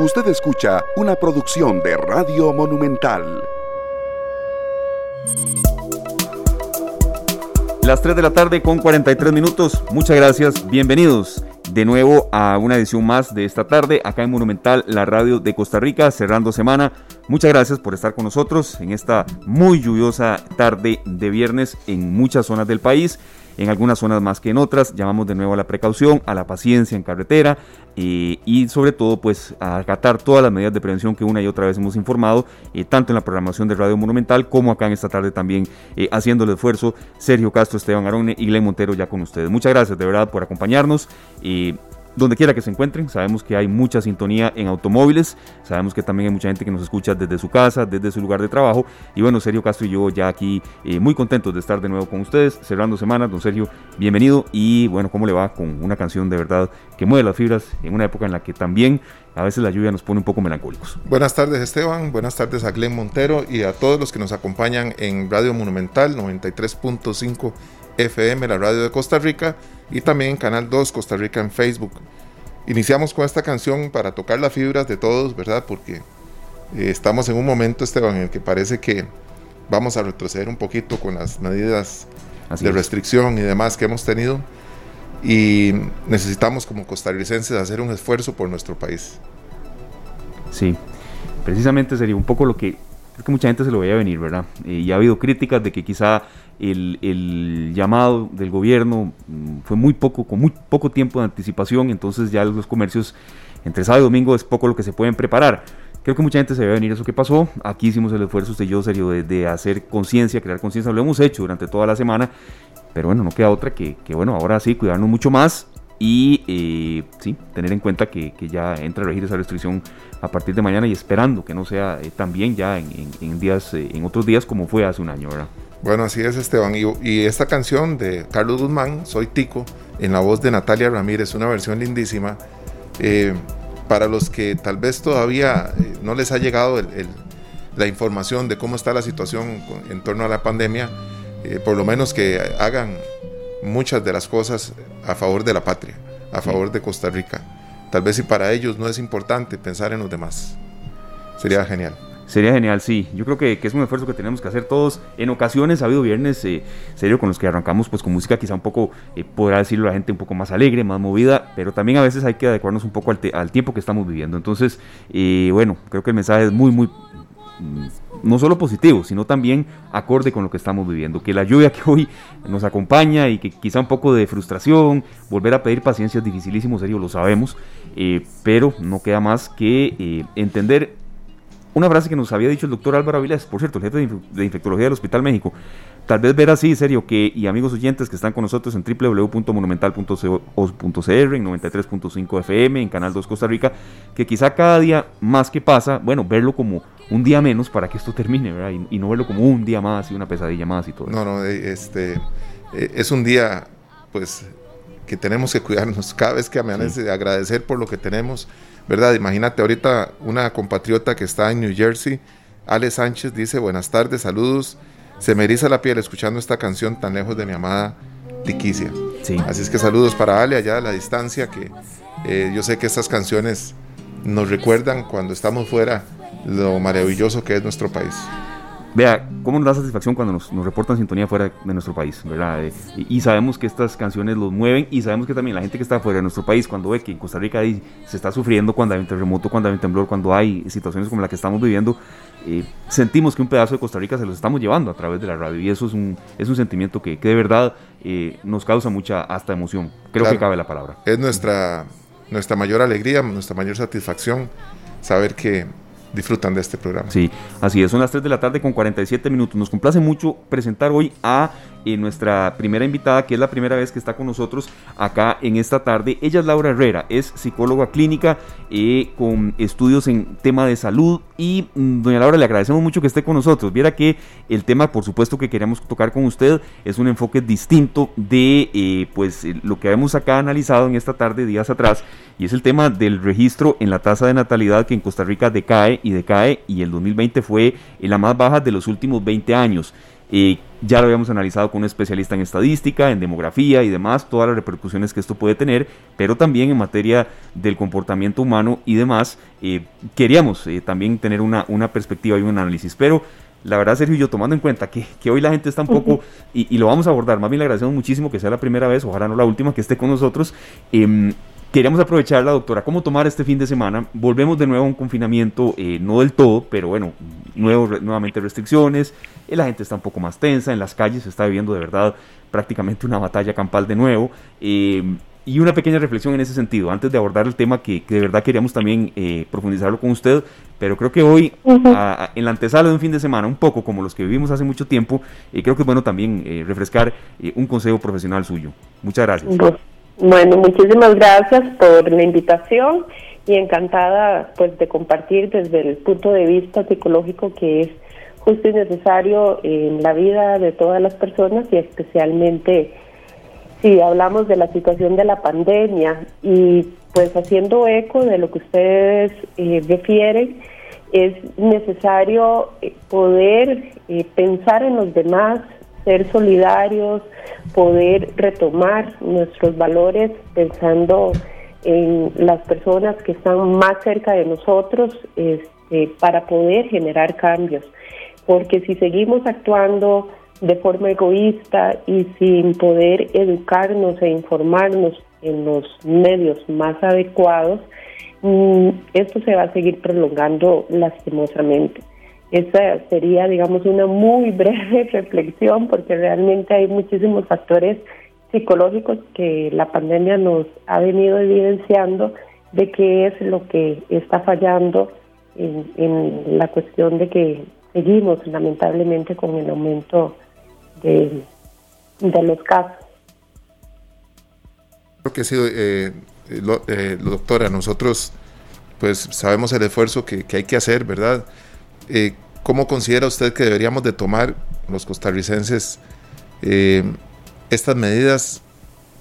Usted escucha una producción de Radio Monumental. Las 3 de la tarde con 43 minutos. Muchas gracias. Bienvenidos de nuevo a una edición más de esta tarde acá en Monumental, la radio de Costa Rica, cerrando semana. Muchas gracias por estar con nosotros en esta muy lluviosa tarde de viernes en muchas zonas del país en algunas zonas más que en otras. Llamamos de nuevo a la precaución, a la paciencia en carretera y sobre todo pues a acatar todas las medidas de prevención que una y otra vez hemos informado, eh, tanto en la programación de Radio Monumental como acá en esta tarde también eh, haciendo el esfuerzo Sergio Castro, Esteban Arone y Glenn Montero ya con ustedes. Muchas gracias de verdad por acompañarnos donde quiera que se encuentren. Sabemos que hay mucha sintonía en automóviles, sabemos que también hay mucha gente que nos escucha desde su casa, desde su lugar de trabajo. Y bueno, Sergio Castro y yo ya aquí eh, muy contentos de estar de nuevo con ustedes, cerrando semanas. Don Sergio, bienvenido. Y bueno, ¿cómo le va con una canción de verdad que mueve las fibras en una época en la que también a veces la lluvia nos pone un poco melancólicos? Buenas tardes Esteban, buenas tardes a Glenn Montero y a todos los que nos acompañan en Radio Monumental 93.5 FM, la radio de Costa Rica, y también en Canal 2 Costa Rica en Facebook. Iniciamos con esta canción para tocar las fibras de todos, ¿verdad? Porque eh, estamos en un momento, Esteban, en el que parece que vamos a retroceder un poquito con las medidas de restricción y demás que hemos tenido. Y necesitamos como costarricenses hacer un esfuerzo por nuestro país. Sí, precisamente sería un poco lo que es que mucha gente se lo veía venir, ¿verdad? Eh, y ha habido críticas de que quizá el, llamado del gobierno mm, fue muy poco, con muy poco tiempo de anticipación, entonces ya los comercios entre sábado y domingo es poco lo que se pueden preparar. Creo que mucha gente se ve venir eso que pasó. Aquí hicimos el esfuerzo, usted y yo, serio, de, hacer conciencia, crear conciencia. Lo hemos hecho durante toda la semana. Pero bueno, no queda otra que bueno, ahora sí, cuidarnos mucho más y eh, sí, tener en cuenta que, ya entra a regir esa restricción a partir de mañana y esperando que no sea eh, también ya en, días, eh, en otros días como fue hace un año, ¿verdad? Bueno, así es, Esteban. Y, esta canción de Carlos Guzmán, Soy Tico, en la voz de Natalia Ramírez, una versión lindísima. para los que tal vez todavía no les ha llegado la información de cómo está la situación en torno a la pandemia, por lo menos que hagan muchas de las cosas a favor de la patria, a favor de Costa Rica. Tal vez si para ellos no es importante pensar en los demás. Sería genial. Sería genial, sí. Yo creo que, es un esfuerzo que tenemos que hacer todos. En ocasiones ha habido viernes, eh, serio, con los que arrancamos pues con música quizá un poco, eh, podrá decirlo la gente, un poco más alegre, más movida, pero también a veces hay que adecuarnos un poco al, tiempo que estamos viviendo. Entonces, eh, bueno, creo que el mensaje es muy, muy no solo positivo, sino también acorde con lo que estamos viviendo. Que la lluvia que hoy nos acompaña y que quizá un poco de frustración, volver a pedir paciencia es dificilísimo, serio, lo sabemos, eh, pero no queda más que eh, entender una frase que nos había dicho el doctor Álvaro Avilés, por cierto, el jefe de infectología del Hospital México. Tal vez ver así, serio, que, y amigos oyentes que están con nosotros en www.monumental.co.cr, en 93.5 FM, en Canal 2 Costa Rica, que quizá cada día más que pasa, bueno, verlo como un día menos para que esto termine, ¿verdad? Y, no verlo como un día más y una pesadilla más y todo. No, no, eh, este, eh, es un día, pues, que tenemos que cuidarnos. Cada vez que amanece, agradecer por lo que tenemos, ¿verdad? Imagínate ahorita una compatriota que está en New Jersey, Ale Sánchez, dice, buenas tardes, saludos. Se me eriza la piel escuchando esta canción tan lejos de mi amada Tiquicia. Sí. Así es que saludos para Ale allá a la distancia, que eh, yo sé que estas canciones nos recuerdan cuando estamos fuera lo maravilloso que es nuestro país. Vea, cómo nos da satisfacción cuando nos, reportan sintonía fuera de nuestro país, ¿verdad? Eh, y, sabemos que estas canciones los mueven y sabemos que también la gente que está fuera de nuestro país, cuando ve que en Costa Rica se está sufriendo, cuando hay un terremoto, cuando hay un temblor, cuando hay situaciones como la que estamos viviendo, eh, sentimos que un pedazo de Costa Rica se los estamos llevando a través de la radio y eso es un, es un sentimiento que, de verdad eh, nos causa mucha hasta emoción. Creo que cabe la palabra. Es nuestra, nuestra mayor alegría, nuestra mayor satisfacción saber que disfrutan de este programa. Sí, así es, son las 3 de la tarde con 47 minutos. Nos complace mucho presentar hoy a eh, nuestra primera invitada, que es la primera vez que está con nosotros acá en esta tarde. Ella es Laura Herrera, es psicóloga clínica eh, con estudios en tema de salud. Y mm, doña Laura, le agradecemos mucho que esté con nosotros. Viera que el tema, por supuesto, que queremos tocar con usted es un enfoque distinto de eh, pues lo que hemos acá analizado en esta tarde, días atrás, y es el tema del registro en la tasa de natalidad que en Costa Rica decae y decae, y el 2020 fue la más baja de los últimos 20 años. Ya lo habíamos analizado con un especialista en estadística, en demografía y demás, todas las repercusiones que esto puede tener, pero también en materia del comportamiento humano y demás, eh, queríamos eh, también tener una, una perspectiva y un análisis. Pero la verdad, Sergio, yo tomando en cuenta que, que hoy la gente está un poco, y, lo vamos a abordar, más bien le agradecemos muchísimo que sea la primera vez, ojalá no la última, que esté con nosotros. Eh, Queríamos aprovechar la doctora, cómo tomar este fin de semana. Volvemos de nuevo a un confinamiento, eh, no del todo, pero bueno, nuevo, nuevamente restricciones. Eh, la gente está un poco más tensa, en las calles se está viviendo de verdad prácticamente una batalla campal de nuevo. Eh, y una pequeña reflexión en ese sentido, antes de abordar el tema que, de verdad queríamos también profundizarlo con usted, pero creo que hoy, en la antesala de un fin de semana, un poco como los que vivimos hace mucho tiempo, creo que es bueno también refrescar un consejo profesional suyo. Muchas gracias. Bueno, muchísimas gracias por la invitación y encantada pues de compartir desde el punto de vista psicológico que es justo y necesario en la vida de todas las personas y especialmente si hablamos de la situación de la pandemia y pues haciendo eco de lo que ustedes eh, refieren, es necesario eh, poder eh, pensar en los demás, ser solidarios, poder retomar nuestros valores pensando en las personas que están más cerca de nosotros este, para poder generar cambios. Porque si seguimos actuando de forma egoísta y sin poder educarnos e informarnos en los medios más adecuados, mm, esto se va a seguir prolongando lastimosamente. Esa sería, digamos, una muy breve reflexión porque realmente hay muchísimos factores psicológicos que la pandemia nos ha venido evidenciando de qué es lo que está fallando en, la cuestión de que seguimos lamentablemente con el aumento de, los casos. Creo que sí, eh, eh, doctora, nosotros pues sabemos el esfuerzo que, que hay que hacer, ¿verdad? Eh, ¿Cómo considera usted que deberíamos de tomar los costarricenses eh, estas medidas?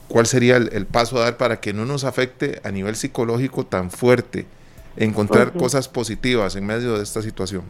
¿Cuál sería el, paso a dar para que no nos afecte a nivel psicológico tan fuerte? Encontrar cosas positivas en medio de esta situación.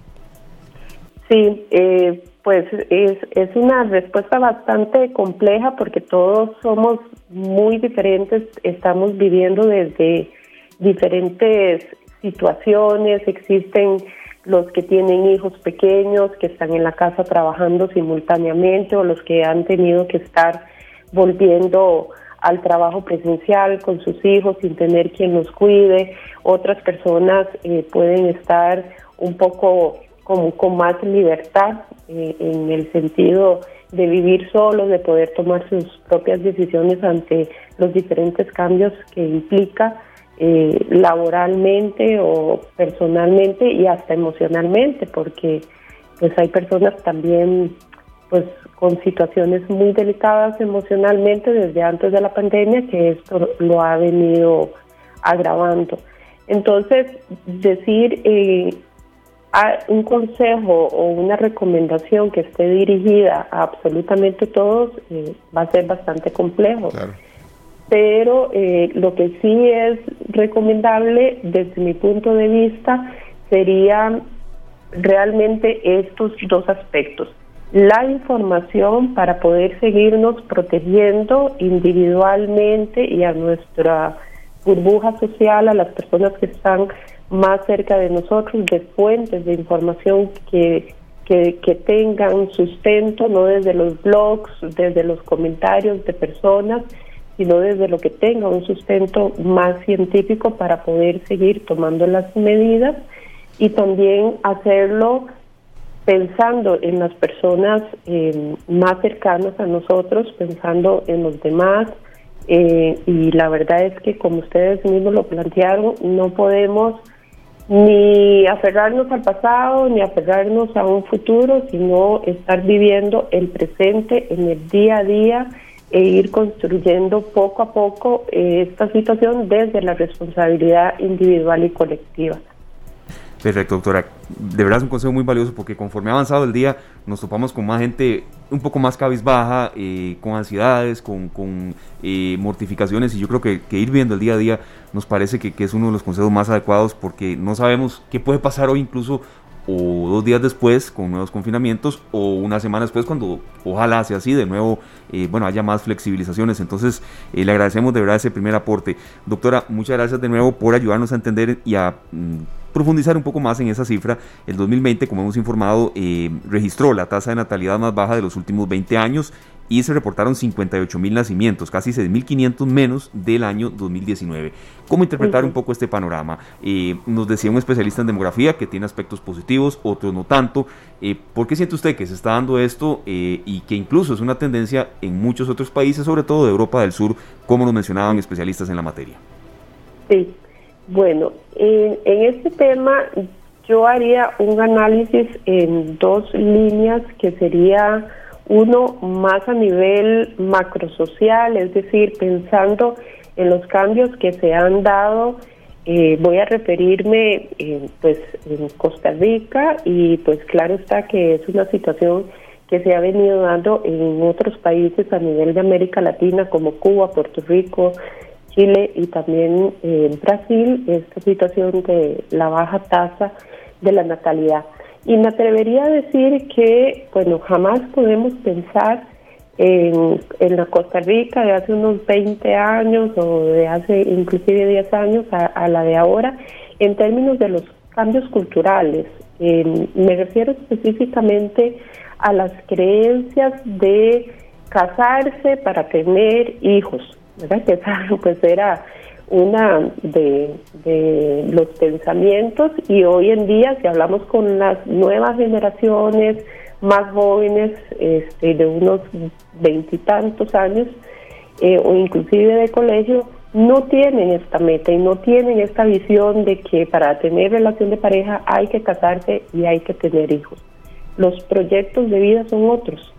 Sí, eh, pues es, es una respuesta bastante compleja porque todos somos muy diferentes, estamos viviendo desde diferentes situaciones, existen los que tienen hijos pequeños, que están en la casa trabajando simultáneamente o los que han tenido que estar volviendo al trabajo presencial con sus hijos sin tener quien los cuide. Otras personas eh, pueden estar un poco como con más libertad eh, en el sentido de vivir solos, de poder tomar sus propias decisiones ante los diferentes cambios que implica eh, laboralmente o personalmente y hasta emocionalmente, porque pues hay personas también pues con situaciones muy delicadas emocionalmente desde antes de la pandemia que esto lo ha venido agravando. Entonces, decir eh, un consejo o una recomendación que esté dirigida a absolutamente todos eh, va a ser bastante complejo pero eh, lo que sí es recomendable desde mi punto de vista sería realmente estos dos aspectos. La información para poder seguirnos protegiendo individualmente y a nuestra burbuja social, a las personas que están más cerca de nosotros, de fuentes de información que, que tengan sustento, no desde los blogs, desde los comentarios de personas, sino desde lo que tenga un sustento más científico para poder seguir tomando las medidas y también hacerlo pensando en las personas eh, más cercanas a nosotros, pensando en los demás. Eh, y la verdad es que, como ustedes mismos lo plantearon, no podemos ni aferrarnos al pasado, ni aferrarnos a un futuro, sino estar viviendo el presente en el día a día e ir construyendo poco a poco eh, esta situación desde la responsabilidad individual y colectiva. Perfecto, doctora. De verdad es un consejo muy valioso porque conforme ha avanzado el día nos topamos con más gente un poco más cabizbaja, eh, con ansiedades, con, con eh, mortificaciones y yo creo que, ir viendo el día a día nos parece que, que, es uno de los consejos más adecuados porque no sabemos qué puede pasar hoy incluso o dos días después con nuevos confinamientos o una semana después cuando ojalá sea así de nuevo, eh, bueno, haya más flexibilizaciones. Entonces, eh, le agradecemos de verdad ese primer aporte. Doctora, muchas gracias de nuevo por ayudarnos a entender y a mm, profundizar un poco más en esa cifra. El 2020, como hemos informado, eh, registró la tasa de natalidad más baja de los últimos 20 años y se reportaron 58 mil nacimientos, casi 6.500 menos del año 2019. ¿Cómo interpretar un poco este panorama? Eh, nos decía un especialista en demografía que tiene aspectos positivos, otros no tanto. Eh, ¿Por qué siente usted que se está dando esto eh, y que incluso es una tendencia en muchos otros países, sobre todo de Europa del Sur, como nos mencionaban especialistas en la materia? Sí, bueno, en este tema yo haría un análisis en dos líneas que sería uno más a nivel macrosocial, es decir, pensando en los cambios que se han dado, eh, voy a referirme eh, pues en Costa Rica y pues claro está que es una situación que se ha venido dando en otros países a nivel de América Latina como Cuba, Puerto Rico, Chile y también en Brasil, esta situación de la baja tasa de la natalidad. Y me atrevería a decir que, bueno, jamás podemos pensar en, la Costa Rica de hace unos 20 años o de hace inclusive 10 años a, la de ahora en términos de los cambios culturales. me refiero específicamente a las creencias de casarse para tener hijos, ¿verdad? Que pues era una de, los pensamientos y hoy en día si hablamos con las nuevas generaciones más jóvenes este, de unos veintitantos años eh, o inclusive de colegio no tienen esta meta y no tienen esta visión de que para tener relación de pareja hay que casarse y hay que tener hijos. Los proyectos de vida son otros.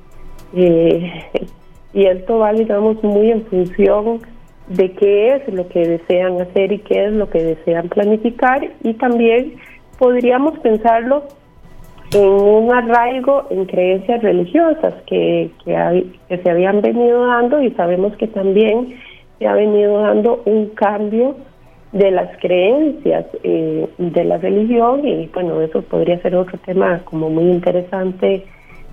Eh, y esto va, digamos, muy en función de qué es lo que desean hacer y qué es lo que desean planificar. Y también podríamos pensarlo en un arraigo en creencias religiosas que, que, se habían venido dando y sabemos que también se ha venido dando un cambio de las creencias eh, de la religión. Y bueno, eso podría ser otro tema como muy interesante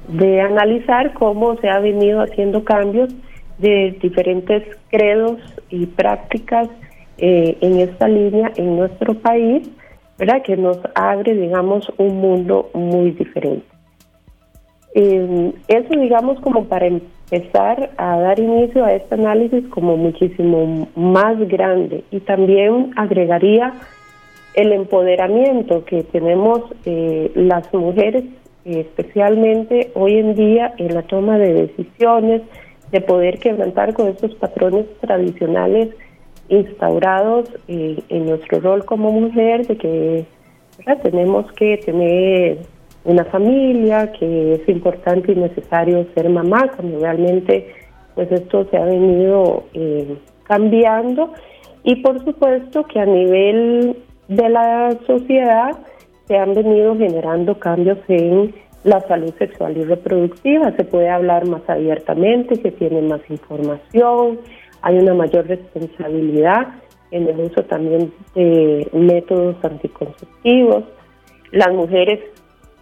de analizar cómo se ha venido haciendo cambios de diferentes credos y prácticas eh, en esta línea en nuestro país, ¿verdad? Que nos abre, digamos, un mundo muy diferente. Eh, eso, digamos, como para empezar a dar inicio a este análisis como muchísimo más grande y también agregaría el empoderamiento que tenemos eh, las mujeres, especialmente hoy en día en la toma de decisiones, de poder quebrantar con estos patrones tradicionales instaurados eh, en nuestro rol como mujer, de que tenemos que tener una familia, que es importante y necesario ser mamá, cuando realmente pues esto se ha venido eh, cambiando. Y por supuesto que a nivel de la sociedad se han venido generando cambios en la salud sexual y reproductiva. Se puede hablar más abiertamente, se tiene más información, hay una mayor responsabilidad en el uso también de métodos anticonceptivos. Las mujeres,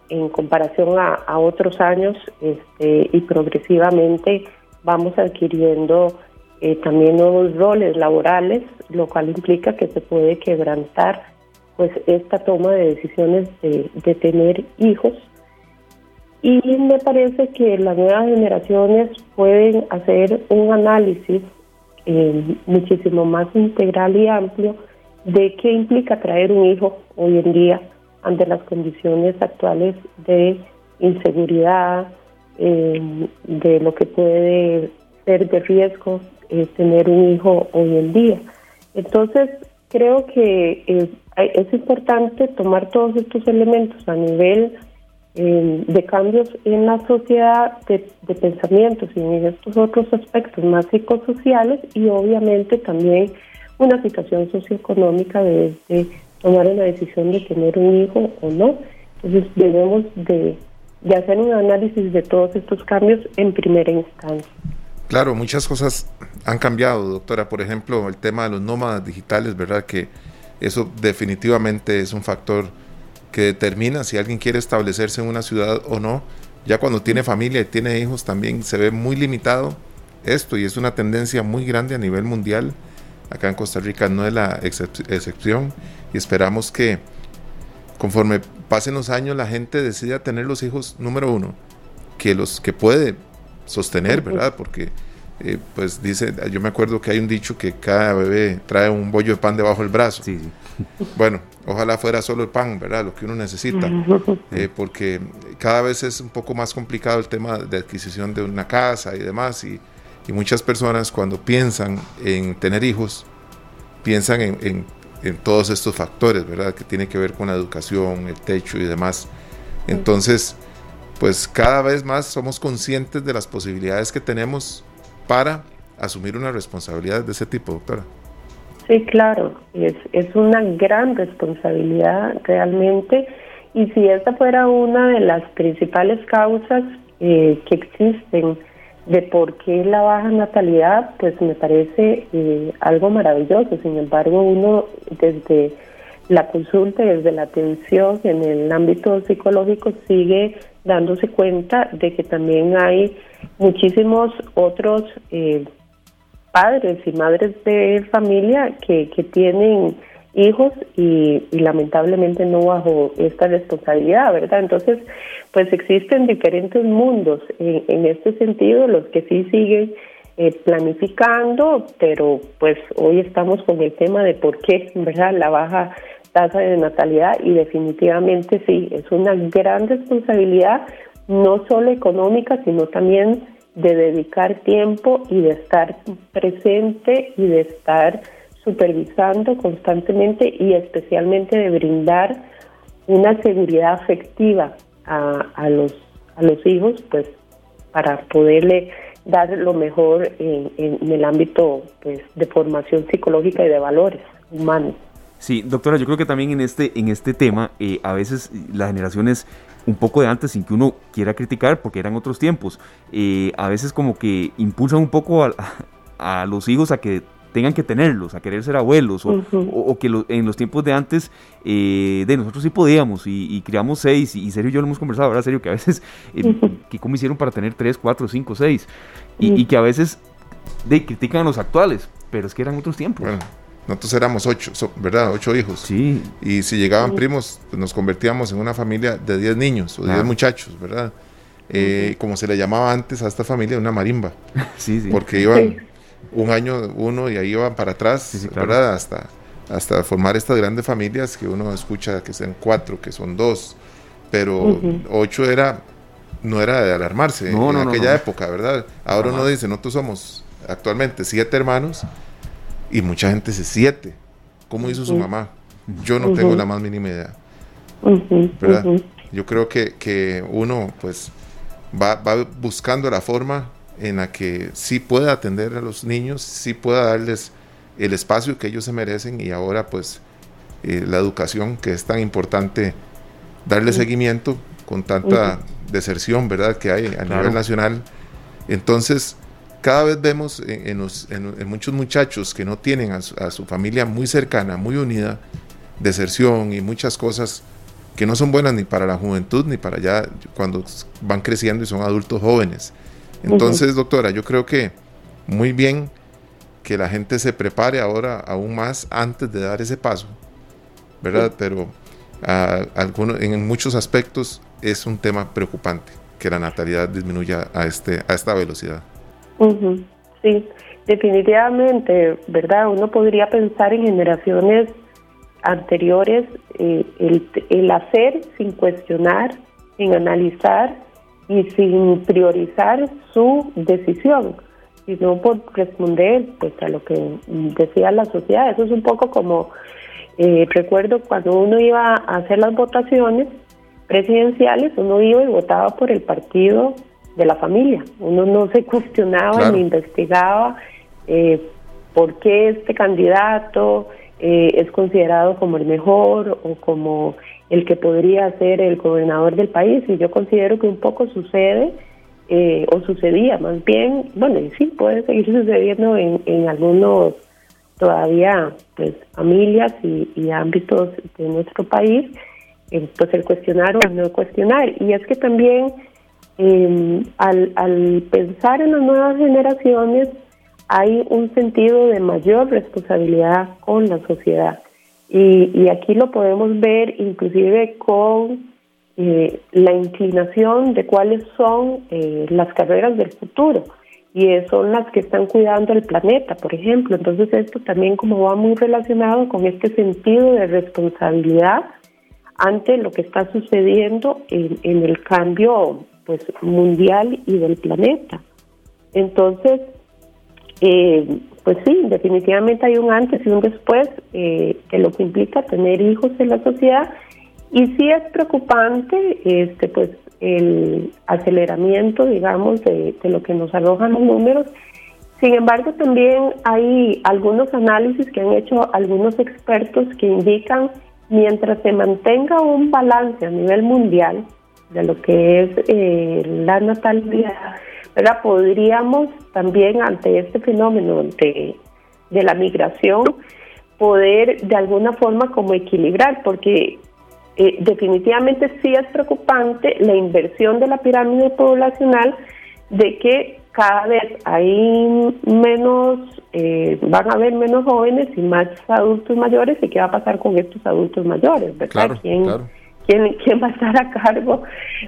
en comparación a, otros años este, y progresivamente, vamos adquiriendo eh, también nuevos roles laborales, lo cual implica que se puede quebrantar pues esta toma de decisiones de, de tener hijos y me parece que las nuevas generaciones pueden hacer un análisis eh, muchísimo más integral y amplio de qué implica traer un hijo hoy en día ante las condiciones actuales de inseguridad, eh, de lo que puede ser de riesgo eh, tener un hijo hoy en día. Entonces, creo que es importante tomar todos estos elementos a nivel de cambios en la sociedad de, pensamientos y en estos otros aspectos más psicosociales y obviamente también una situación socioeconómica de, tomar una decisión de tener un hijo o no. Entonces debemos de, de hacer un análisis de todos estos cambios en primera instancia. Claro, muchas cosas han cambiado, doctora. Por ejemplo, el tema de los nómadas digitales, ¿verdad? Que eso definitivamente es un factor que determina si alguien quiere establecerse en una ciudad o no. Ya cuando tiene familia y tiene hijos también se ve muy limitado esto y es una tendencia muy grande a nivel mundial. Acá en Costa Rica no es la excepción y esperamos que conforme pasen los años la gente decida tener los hijos número uno, que los que puede sostener, ¿verdad? Porque eh, pues dice, yo me acuerdo que hay un dicho que cada bebé trae un bollo de pan debajo del brazo. Sí, Bueno, ojalá fuera solo el pan, ¿verdad? Lo que uno necesita, eh, porque cada vez es un poco más complicado el tema de adquisición de una casa y demás, y, y muchas personas cuando piensan en tener hijos, piensan en, en, en, todos estos factores, ¿verdad? Que tiene que ver con la educación, el techo y demás. Entonces, pues cada vez más somos conscientes de las posibilidades que tenemos para asumir una responsabilidad de ese tipo, doctora. Sí, claro, es, es una gran responsabilidad realmente y si esta fuera una de las principales causas eh, que existen de por qué la baja natalidad, pues me parece eh, algo maravilloso. Sin embargo, uno desde la consulta y desde la atención en el ámbito psicológico sigue dándose cuenta de que también hay muchísimos otros eh, padres y madres de familia que, que tienen hijos y, lamentablemente no bajo esta responsabilidad, ¿verdad? Entonces, pues existen diferentes mundos en, en este sentido, los que sí siguen eh, planificando, pero pues hoy estamos con el tema de por qué, ¿verdad? La baja tasa de natalidad y definitivamente sí, es una gran responsabilidad, no solo económica, sino también de dedicar tiempo y de estar presente y de estar supervisando constantemente y especialmente de brindar una seguridad afectiva a, a los a los hijos pues para poderle dar lo mejor en, en el ámbito pues de formación psicológica y de valores humanos. Sí, doctora, yo creo que también en este, en este tema, eh, a veces las generaciones un poco de antes, sin que uno quiera criticar, porque eran otros tiempos, eh, a veces como que impulsan un poco a, los hijos a que tengan que tenerlos, a querer ser abuelos, o, que en los tiempos de antes, eh, de nosotros sí podíamos, y, criamos seis, y, serio yo lo hemos conversado, ahora serio, que a veces, que cómo hicieron para tener tres, cuatro, cinco, seis, y, que a veces de, critican a los actuales, pero es que eran otros tiempos. Nosotros éramos ocho, ¿verdad? Ocho hijos. Sí. Y si llegaban primos, pues nos convertíamos en una familia de diez niños o diez muchachos, ¿verdad? Eh, como se le llamaba antes a esta familia, una marimba. sí, sí. Porque iban un año uno y ahí iban para atrás, ¿verdad? Hasta, hasta formar estas grandes familias que uno escucha que son cuatro, que son dos. Pero ocho era, no era de alarmarse en aquella época, ¿verdad? Ahora uno dice, nosotros somos actualmente siete hermanos y mucha gente se siete. ¿Cómo hizo su mamá? Yo no tengo la más mínima idea. ¿verdad? Yo creo que, que uno pues va, va, buscando la forma en la que sí pueda atender a los niños, sí pueda darles el espacio que ellos se merecen y ahora pues eh, la educación que es tan importante darle seguimiento con tanta deserción, ¿verdad? Que hay a nivel nacional. Entonces, cada vez vemos en, muchos muchachos que no tienen a su, familia muy cercana, muy unida, deserción y muchas cosas que no son buenas ni para la juventud ni para ya cuando van creciendo y son adultos jóvenes. Entonces, doctora, yo creo que muy bien que la gente se prepare ahora aún más antes de dar ese paso, ¿verdad? Pero en muchos aspectos es un tema preocupante que la natalidad disminuya a, este, a esta velocidad. Sí, definitivamente, ¿verdad? Uno podría pensar en generaciones anteriores, eh, el, el hacer sin cuestionar, sin analizar y sin priorizar su decisión, sino por responder pues, a lo que decía la sociedad. Eso es un poco como, eh, recuerdo cuando uno iba a hacer las votaciones presidenciales, uno iba y votaba por el partido de la familia. Uno no se cuestionaba ni investigaba eh, por qué este candidato eh, es considerado como el mejor o como el que podría ser el gobernador del país. Y yo considero que un poco sucede eh, o sucedía más bien, bueno, y sí puede seguir sucediendo en, en algunos todavía pues familias y, y ámbitos de nuestro país pues el cuestionar o el no cuestionar. Y es que también em, al, pensar en las nuevas generaciones hay un sentido de mayor responsabilidad con la sociedad. Y, y aquí lo podemos ver inclusive con eh, la inclinación de cuáles son eh, las carreras del futuro y son las que están cuidando el planeta, por ejemplo. Entonces esto también como va muy relacionado con este sentido de responsabilidad ante lo que está sucediendo en, el cambio pues mundial y del planeta. Entonces, eh, pues sí, definitivamente hay un antes y un después eh, que lo que implica tener hijos en la sociedad y sí es preocupante este pues el aceleramiento, digamos, de, de lo que nos arrojan los números. Sin embargo, también hay algunos análisis que han hecho algunos expertos que indican mientras se mantenga un balance a nivel mundial de lo que es eh, la natalidad, ¿verdad? podríamos también ante este fenómeno de, de la migración poder de alguna forma como equilibrar, porque eh, definitivamente sí es preocupante la inversión de la pirámide poblacional de que cada vez hay menos, eh, van a haber menos jóvenes y más adultos mayores y qué va a pasar con estos adultos mayores, ¿verdad? ¿Quién, ¿quién, va a estar a cargo,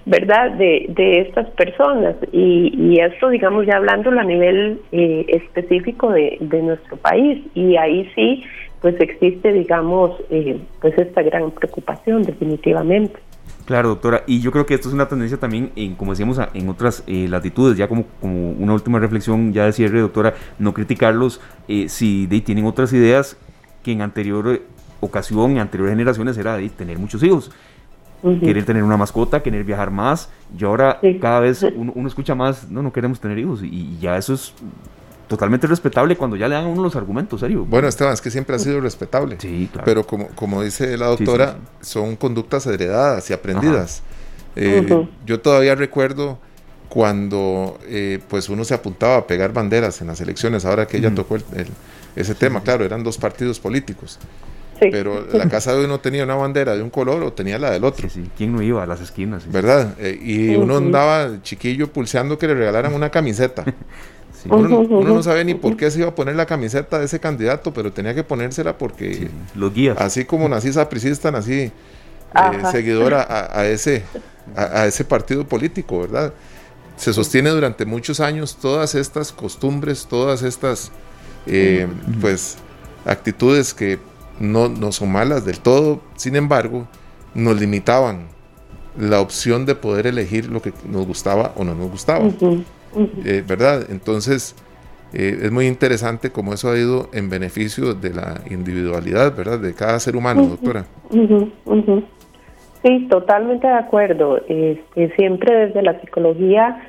verdad, de, de estas personas? Y, y esto, digamos, ya hablando a nivel eh, específico de, de nuestro país y ahí sí pues existe, digamos, eh, pues esta gran preocupación definitivamente. Claro, doctora, y yo creo que esto es una tendencia también, en, como decíamos, en otras eh, latitudes, ya como, como una última reflexión ya de cierre, doctora, no criticarlos eh, si de, tienen otras ideas que en anterior ocasión, en anteriores generaciones era de tener muchos hijos. Querer tener una mascota, querer viajar más, y ahora cada vez uno, escucha más, no, no queremos tener hijos, y ya eso es totalmente respetable cuando ya le dan a uno los argumentos, serio. Bueno, Esteban, es que siempre ha sido respetable. Sí, claro. Pero como, como dice la doctora, son conductas heredadas y aprendidas. Eh, yo todavía recuerdo cuando eh, pues uno se apuntaba a pegar banderas en las elecciones, ahora que ella tocó ese tema, claro, eran dos partidos políticos. Pero la casa de uno tenía una bandera de un color o tenía la del otro. Sí, ¿Quién no iba a las esquinas? ¿Verdad? Eh, y uno andaba chiquillo pulseando que le regalaran una camiseta. Uno, no sabe ni por qué se iba a poner la camiseta de ese candidato, pero tenía que ponérsela porque los guías. Así como nací sapricista, nací eh, seguidora a, ese, a, ese partido político, ¿verdad? Se sostiene durante muchos años todas estas costumbres, todas estas eh, pues actitudes que no, no son malas del todo, sin embargo, nos limitaban la opción de poder elegir lo que nos gustaba o no nos gustaba. Eh, ¿verdad? Entonces, eh, es muy interesante cómo eso ha ido en beneficio de la individualidad, ¿verdad? De cada ser humano, doctora. Sí, totalmente de acuerdo. Este, siempre desde la psicología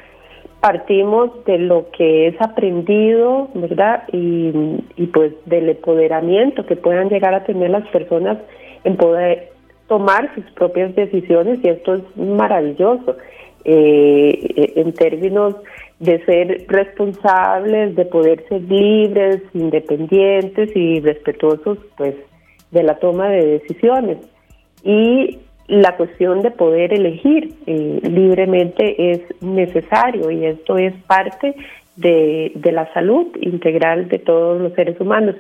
partimos de lo que es aprendido, ¿verdad? Y, pues del empoderamiento que puedan llegar a tener las personas en poder tomar sus propias decisiones y esto es maravilloso. Eh, en términos de ser responsables, de poder ser libres, independientes y respetuosos pues de la toma de decisiones. Y la cuestión de poder elegir eh, libremente es necesario y esto es parte de, de la salud integral de todos los seres humanos.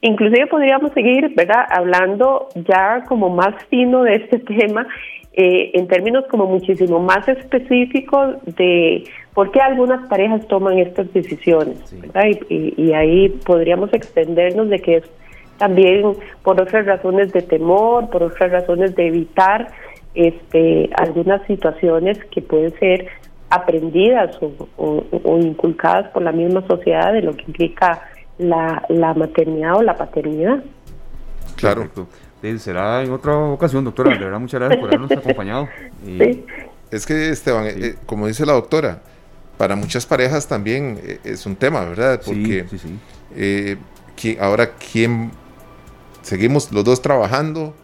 Inclusive podríamos seguir, ¿verdad?, hablando ya como más fino de este tema eh, en términos como muchísimo más específicos de por qué algunas parejas toman estas decisiones. Y, ahí podríamos extendernos de que es también por otras razones de temor, por otras razones de evitar este, algunas situaciones que pueden ser aprendidas o, inculcadas por la misma sociedad de lo que implica la, la maternidad o la paternidad. Claro será en otra ocasión, doctora. De verdad, muchas gracias por habernos acompañado. Es que, Esteban, eh, como dice la doctora, para muchas parejas también eh, es un tema, ¿verdad? Porque eh, ahora, ¿quién seguimos los dos trabajando?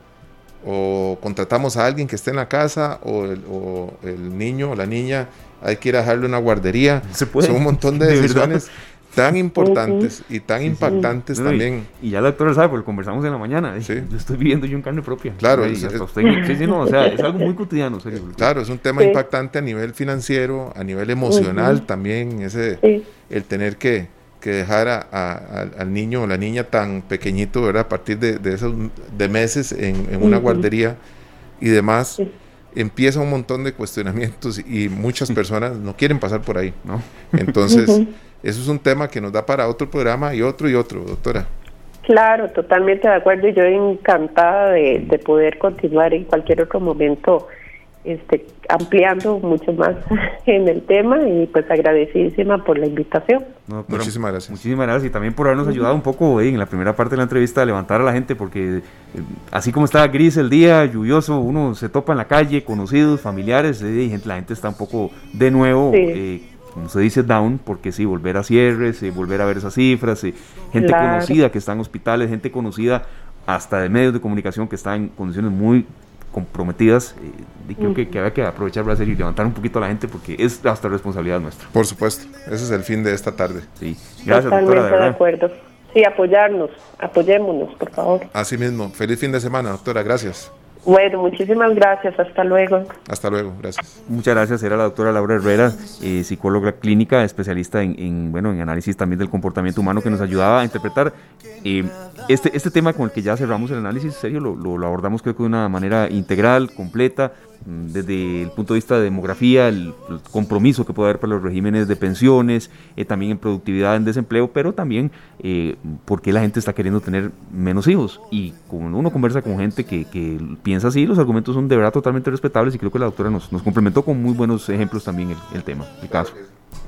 ¿O contratamos a alguien que esté en la casa? ¿O el, niño o la niña hay que ir a dejarle una guardería? Se puede. Son un montón de decisiones tan importantes y tan impactantes también. Y, ya la doctora sabe, porque conversamos en la mañana. Sí. Yo estoy viviendo yo en carne propia. Claro. es, sí, sí, no, o sea, es algo muy cotidiano. Serio, claro, es un tema impactante a nivel financiero, a nivel emocional también, ese, el tener que, que dejar a, al niño o la niña tan pequeñito, ¿verdad? A partir de, de esos de meses en, en una guardería y demás empieza un montón de cuestionamientos y muchas personas no quieren pasar por ahí, ¿no? Entonces, eso es un tema que nos da para otro programa y otro y otro, doctora. Claro, totalmente de acuerdo y yo encantada de, de poder continuar en cualquier otro momento este, ampliando mucho más en el tema y pues agradecidísima por la invitación. muchísimas gracias. Muchísimas gracias y también por habernos ayudado un poco en la primera parte de la entrevista a levantar a la gente porque eh, así como está gris el día, lluvioso, uno se topa en la calle, conocidos, familiares, eh, y gente, la gente está un poco de nuevo... Eh, como se dice, down, porque sí, volver a cierres, volver a ver esas cifras, gente conocida que está en hospitales, gente conocida hasta de medios de comunicación que está en condiciones muy comprometidas, eh, y creo que, que había que aprovechar para hacer y levantar un poquito a la gente porque es hasta responsabilidad nuestra. Por supuesto, ese es el fin de esta tarde. Sí, gracias doctora. De, de acuerdo. Sí, apoyarnos, apoyémonos, por favor. Así mismo, feliz fin de semana, doctora, gracias. Bueno, muchísimas gracias. Hasta luego. Hasta luego, gracias. Muchas gracias. Era la doctora Laura Herrera, eh, psicóloga clínica, especialista en, bueno, en análisis también del comportamiento humano, que nos ayudaba a interpretar eh, este, este tema con el que ya cerramos el análisis. serio, lo, lo abordamos creo que de una manera integral, completa, desde el punto de vista de demografía, el, compromiso que puede haber para los regímenes de pensiones, eh, también en productividad, en desempleo, pero también eh, porque la gente está queriendo tener menos hijos. Y cuando uno conversa con gente que, piensa así, los argumentos son de verdad totalmente respetables y creo que la doctora nos, complementó con muy buenos ejemplos también el, el tema, el caso.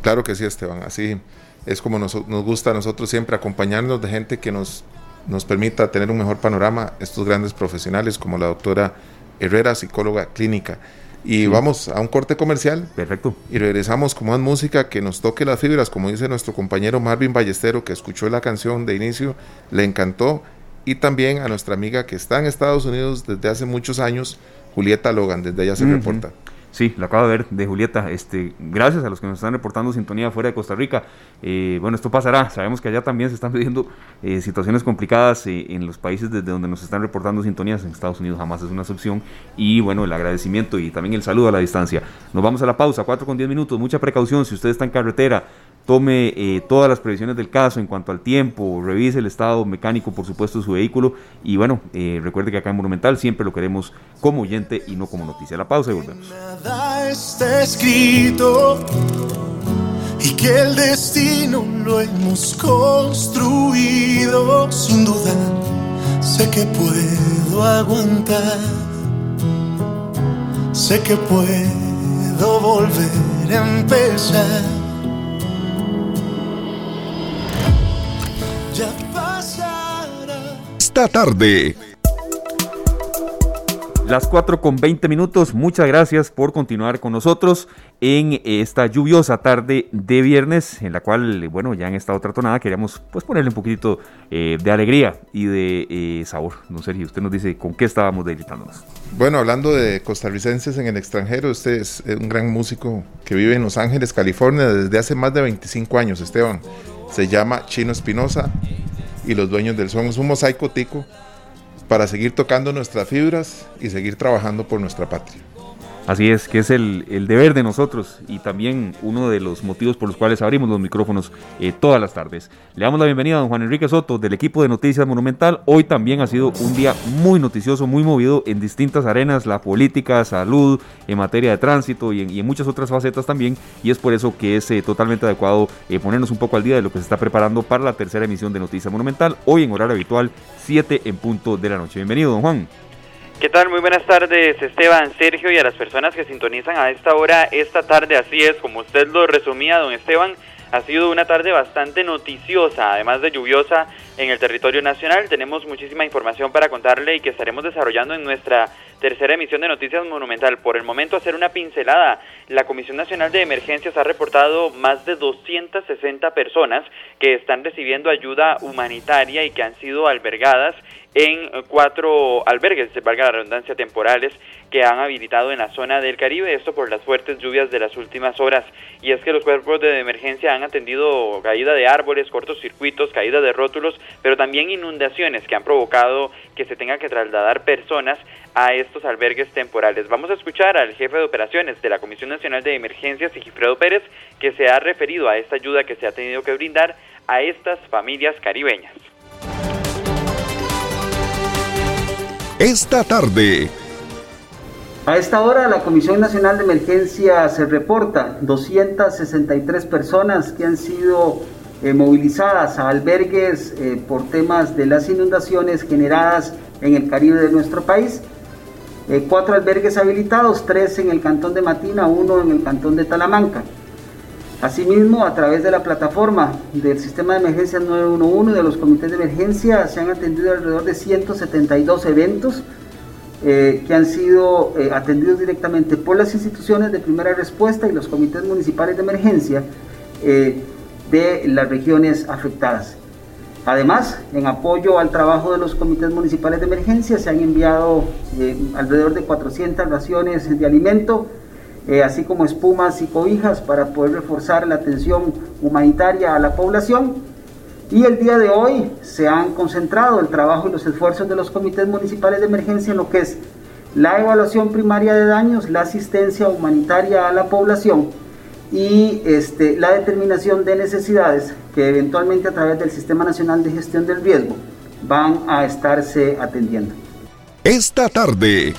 Claro que sí, Esteban, así es como nos, nos gusta a nosotros siempre acompañarnos de gente que nos, nos permita tener un mejor panorama, estos grandes profesionales como la doctora Herrera, psicóloga clínica. Y vamos a un corte comercial. Perfecto. Y regresamos con más música que nos toque las fibras, como dice nuestro compañero Marvin Ballestero, que escuchó la canción de inicio, le encantó. Y también a nuestra amiga que está en Estados Unidos desde hace muchos años, Julieta Logan, desde allá se reporta. Sí, lo acabo de ver de Julieta. Este, gracias a los que nos están reportando sintonía fuera de Costa Rica. Eh, bueno, esto pasará. Sabemos que allá también se están viviendo eh, situaciones complicadas eh, en los países desde donde nos están reportando sintonías. En Estados Unidos jamás es una excepción. Y bueno, el agradecimiento y también el saludo a la distancia. Nos vamos a la pausa, 4 con 10 minutos. Mucha precaución si usted está en carretera tome eh, todas las previsiones del caso en cuanto al tiempo, revise el estado mecánico, por supuesto, de su vehículo. Y bueno, eh, recuerde que acá en Monumental siempre lo queremos como oyente y no como noticia. La pausa y volvemos. Nada está escrito y que el destino lo hemos construido. Sin duda, sé que puedo aguantar, sé que puedo volver a empezar Esta tarde. Las 4 con 20 minutos, muchas gracias por continuar con nosotros en esta lluviosa tarde de viernes, en la cual, bueno, ya en esta otra tonada queríamos pues ponerle un poquito eh, de alegría y de eh, sabor. No sé si usted nos dice con qué estábamos deleitándonos. Bueno, hablando de costarricenses en el extranjero, usted es un gran músico que vive en Los Ángeles, California, desde hace más de 25 años, Esteban se llama Chino Espinosa y los dueños del son es un mosaico tico para seguir tocando nuestras fibras y seguir trabajando por nuestra patria. Así es, que es el, deber de nosotros y también uno de los motivos por los cuales abrimos los micrófonos eh, todas las tardes. Le damos la bienvenida a don Juan Enrique Soto del equipo de Noticias Monumental. Hoy también ha sido un día muy noticioso, muy movido en distintas arenas, la política, salud, en materia de tránsito y en, muchas otras facetas también. Y es por eso que es eh, totalmente adecuado eh, ponernos un poco al día de lo que se está preparando para la tercera emisión de Noticias Monumental, hoy en horario habitual, 7 en punto de la noche. Bienvenido, don Juan. ¿Qué tal? Muy buenas tardes, Esteban, Sergio y a las personas que sintonizan a esta hora, esta tarde, así es, como usted lo resumía, don Esteban, ha sido una tarde bastante noticiosa, además de lluviosa en el territorio nacional. Tenemos muchísima información para contarle y que estaremos desarrollando en nuestra tercera emisión de Noticias Monumental. Por el momento, hacer una pincelada. La Comisión Nacional de Emergencias ha reportado más de 260 personas que están recibiendo ayuda humanitaria y que han sido albergadas en cuatro albergues, valga la redundancia, temporales que han habilitado en la zona del Caribe, esto por las fuertes lluvias de las últimas horas. Y es que los cuerpos de emergencia han atendido caída de árboles, cortos circuitos, caída de rótulos, pero también inundaciones que han provocado que se tengan que trasladar personas a estos albergues temporales. Vamos a escuchar al jefe de operaciones de la Comisión Nacional de Emergencias, Sigifredo Pérez, que se ha referido a esta ayuda que se ha tenido que brindar a estas familias caribeñas. esta tarde. A esta hora la Comisión Nacional de Emergencia se reporta 263 personas que han sido eh, movilizadas a albergues eh, por temas de las inundaciones generadas en el Caribe de nuestro país. Eh, cuatro albergues habilitados, tres en el cantón de Matina, uno en el cantón de Talamanca. Asimismo, a través de la plataforma del Sistema de Emergencias 911 de los comités de emergencia, se han atendido alrededor de 172 eventos eh, que han sido eh, atendidos directamente por las instituciones de primera respuesta y los comités municipales de emergencia de las regiones afectadas. Además, en apoyo al trabajo de los comités municipales de emergencia, se han enviado alrededor de 400 raciones de alimento, eh, así como espumas y cobijas para poder reforzar la atención humanitaria a la población. Y el día de hoy se han concentrado el trabajo y los esfuerzos de los comités municipales de emergencia en lo que es la evaluación primaria de daños, la asistencia humanitaria a la población y este, la determinación de necesidades que eventualmente a través del Sistema Nacional de Gestión del Riesgo van a estarse atendiendo. Esta tarde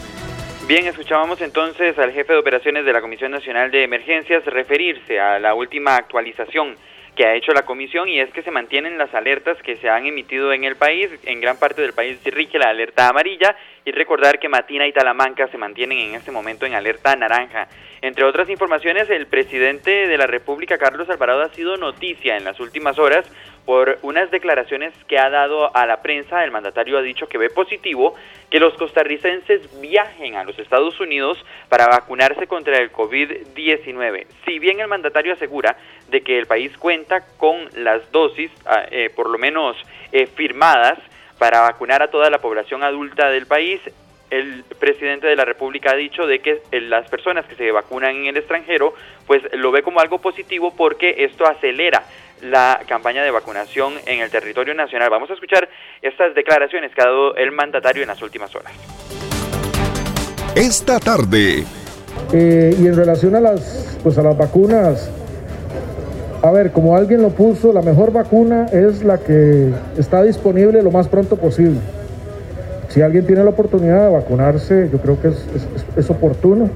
Bien, escuchábamos entonces al jefe de operaciones de la Comisión Nacional de Emergencias referirse a la última actualización que ha hecho la comisión y es que se mantienen las alertas que se han emitido en el país. En gran parte del país rige la alerta amarilla y recordar que Matina y Talamanca se mantienen en este momento en alerta naranja. Entre otras informaciones, el presidente de la República, Carlos Alvarado, ha sido noticia en las últimas horas por unas declaraciones que ha dado a la prensa. El mandatario ha dicho que ve positivo que los costarricenses viajen a los Estados Unidos para vacunarse contra el COVID-19. Si bien el mandatario asegura de que el país cuenta con las dosis, ah, eh, por lo menos eh, firmadas, para vacunar a toda la población adulta del país, el presidente de la República ha dicho de que eh, las personas que se vacunan en el extranjero, pues lo ve como algo positivo porque esto acelera la campaña de vacunación en el territorio nacional. Vamos a escuchar estas declaraciones que ha dado el mandatario en las últimas horas. Esta tarde. Eh, y en relación a las, pues a las vacunas, a ver, como alguien lo puso, la mejor vacuna es la que está disponible lo más pronto posible. Si alguien tiene la oportunidad de vacunarse, yo creo que es, es oportuno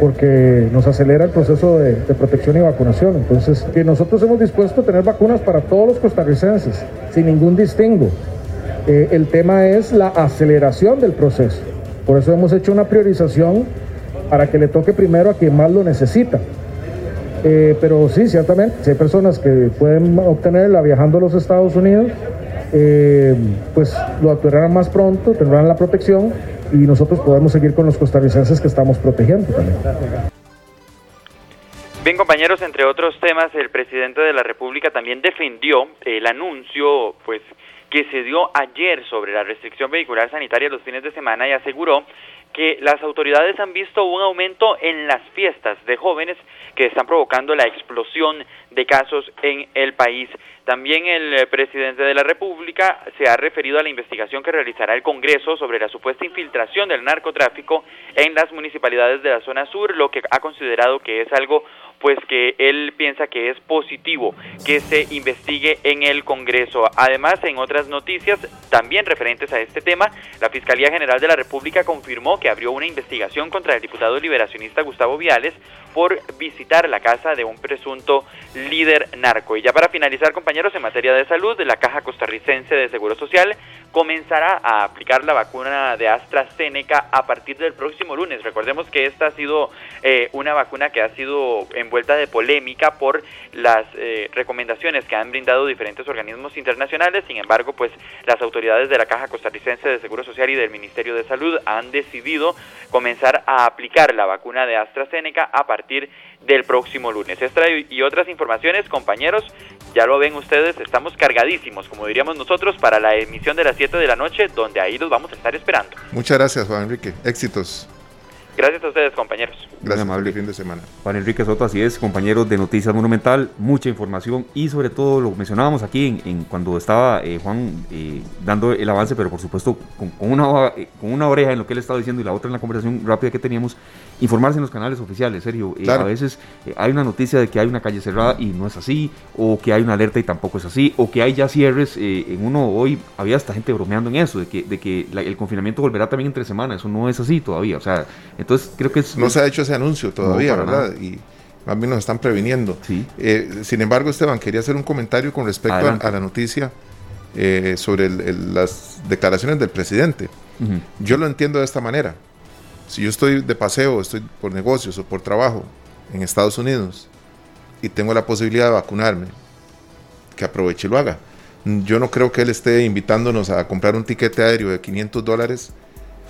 porque nos acelera el proceso de, protección y vacunación. Entonces, que nosotros hemos dispuesto a tener vacunas para todos los costarricenses, sin ningún distingo. Eh, el tema es la aceleración del proceso. Por eso hemos hecho una priorización para que le toque primero a quien más lo necesita. Eh, pero sí, ciertamente, si hay personas que pueden obtenerla viajando a los Estados Unidos, eh, pues lo obtendrán más pronto, tendrán la protección y nosotros podemos seguir con los costarricenses que estamos protegiendo también. Bien, compañeros, entre otros temas, el presidente de la República también defendió el anuncio, pues, que se dio ayer sobre la restricción vehicular sanitaria los fines de semana y aseguró que las autoridades han visto un aumento en las fiestas de jóvenes que están provocando la explosión de casos en el país. También el eh, presidente de la República se ha referido a la investigación que realizará el Congreso sobre la supuesta infiltración del narcotráfico en las municipalidades de la zona sur, lo que ha considerado que es algo pues que él piensa que es positivo que se investigue en el Congreso. Además, en otras noticias también referentes a este tema, la Fiscalía General de la República confirmó que abrió una investigación contra el diputado liberacionista Gustavo Viales por visitar la casa de un presunto líder narco. Y ya para finalizar, compañeros, en materia de salud, la Caja Costarricense de Seguro Social comenzará a aplicar la vacuna de AstraZeneca a partir del próximo lunes. Recordemos que esta ha sido eh, una vacuna que ha sido envuelta de polémica por las eh, recomendaciones que han brindado diferentes organismos internacionales. Sin embargo, pues las autoridades de la Caja Costarricense de Seguro Social y del Ministerio de Salud han decidido comenzar a aplicar la vacuna de AstraZeneca a partir del próximo lunes. Esta y otras informaciones, compañeros, ya lo ven ustedes, estamos cargadísimos, como diríamos nosotros, para la emisión de las 7 de la noche, donde ahí los vamos a estar esperando. Muchas gracias, Juan Enrique. Éxitos. Gracias a ustedes, compañeros. Gracias, amable fin de semana. Juan Enrique Soto, así es, compañeros de Noticias Monumental, mucha información y sobre todo lo mencionábamos aquí en, cuando estaba eh, Juan eh, dando el avance, pero por supuesto con, una, eh, con una oreja en lo que él estaba diciendo y la otra en la conversación rápida que teníamos, informarse en los canales oficiales, serio. A veces hay una noticia de que hay una calle cerrada y no es así, o que hay una alerta y tampoco es así, o que hay ya cierres. en uno hoy había hasta gente bromeando en eso, de que, de que el confinamiento volverá también entre semanas, eso no es así todavía, o sea entonces creo que es, No se ha hecho ese anuncio todavía, ¿verdad? Y a mí nos están previniendo. Sí. Eh, sin embargo, Esteban, quería hacer un comentario con respecto a, la noticia eh, sobre las declaraciones del presidente. Yo lo entiendo de esta manera. Si yo estoy de paseo, estoy por negocios o por trabajo en Estados Unidos y tengo la posibilidad de vacunarme, que aproveche y lo haga. Yo no creo que él esté invitándonos a comprar un tiquete aéreo de 500 dólares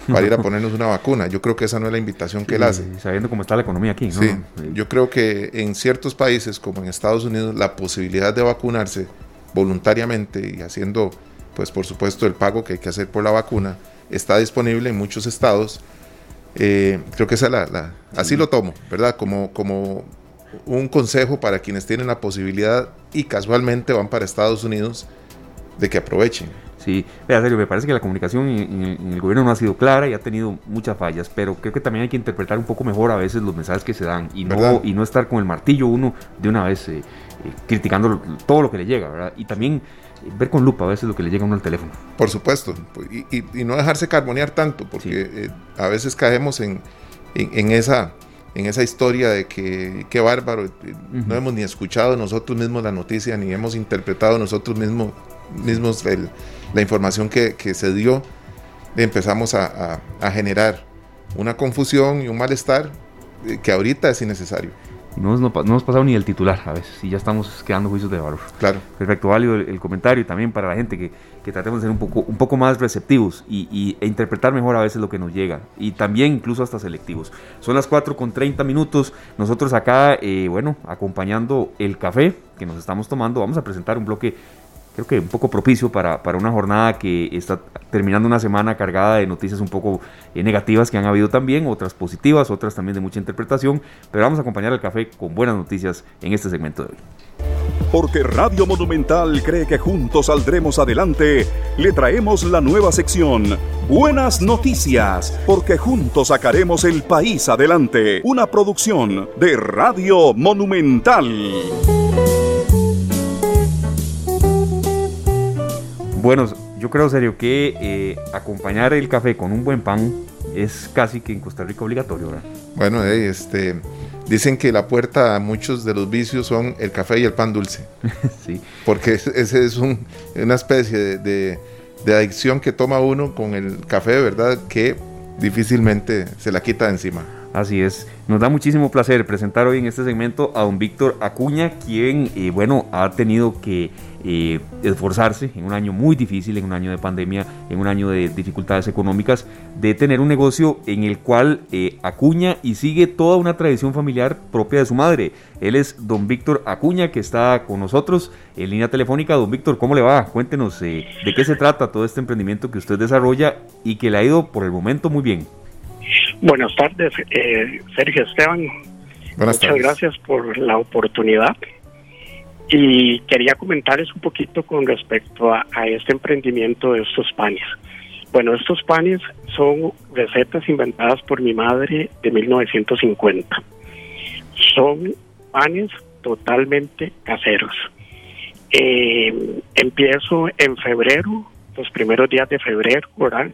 para ir a ponernos una vacuna. Yo creo que esa no es la invitación que él hace. Sabiendo cómo está la economía aquí. ¿no? Sí, yo creo que en ciertos países como en Estados Unidos la posibilidad de vacunarse voluntariamente y haciendo, pues por supuesto, el pago que hay que hacer por la vacuna está disponible en muchos estados. Eh, creo que esa la, así lo tomo, ¿verdad? Como, como un consejo para quienes tienen la posibilidad y casualmente van para Estados Unidos de que aprovechen. Sí, serio, me parece que la comunicación en, el gobierno no ha sido clara y ha tenido muchas fallas, pero creo que también hay que interpretar un poco mejor a veces los mensajes que se dan y no, y no estar con el martillo uno de una vez eh, eh, criticando todo lo que le llega, ¿verdad? Y también eh, ver con lupa a veces lo que le llega a uno al teléfono. Por supuesto, y, no dejarse carbonear tanto, porque a veces caemos en, esa en esa historia de que qué bárbaro, no hemos ni escuchado nosotros mismos la noticia, ni hemos interpretado nosotros mismos, mismos el, la información que, se dio, empezamos a, generar una confusión y un malestar eh, que ahorita es innecesario. No, no, hemos pasado ni el titular a veces y ya estamos quedando juicios de valor. Claro. Perfecto, válido el, comentario y también para la gente que, tratemos de ser un poco, un poco más receptivos y, e interpretar mejor a veces lo que nos llega y también incluso hasta selectivos. Son las 4 con 30 minutos. Nosotros acá, eh, bueno, acompañando el café que nos estamos tomando, vamos a presentar un bloque creo que un poco propicio para, para, una jornada que está terminando una semana cargada de noticias un poco eh, negativas que han habido también, otras positivas, otras también de mucha interpretación, pero vamos a acompañar al café con buenas noticias en este segmento de hoy. Porque Radio Monumental cree que juntos saldremos adelante, le traemos la nueva sección, Buenas Noticias, porque juntos sacaremos el país adelante, una producción de Radio Monumental. Bueno, yo creo serio que eh, acompañar el café con un buen pan es casi que en Costa Rica obligatorio, ¿verdad? Bueno, este, dicen que la puerta a muchos de los vicios son el café y el pan dulce. sí. Porque ese es una especie de, de, adicción que toma uno con el café, ¿verdad? Que difícilmente se la quita de encima. Así es. Nos da muchísimo placer presentar hoy en este segmento a don Víctor Acuña, quien, eh, bueno, ha tenido que eh, esforzarse en un año muy difícil, en un año de pandemia, en un año de dificultades económicas, de tener un negocio en el cual eh, acuña y sigue toda una tradición familiar propia de su madre. Él es don Víctor Acuña, que está con nosotros en línea telefónica. Don Víctor, ¿cómo le va? Cuéntenos de qué se trata todo este emprendimiento que usted desarrolla y que le ha ido por el momento muy bien. Buenas tardes, Sergio Esteban. Muchas gracias por la oportunidad. Y quería comentarles un poquito con respecto a, este emprendimiento de estos panes. Bueno, estos panes son recetas inventadas por mi madre de 1950. Son panes totalmente caseros. Eh, empiezo en febrero, los primeros días de febrero, ¿verdad?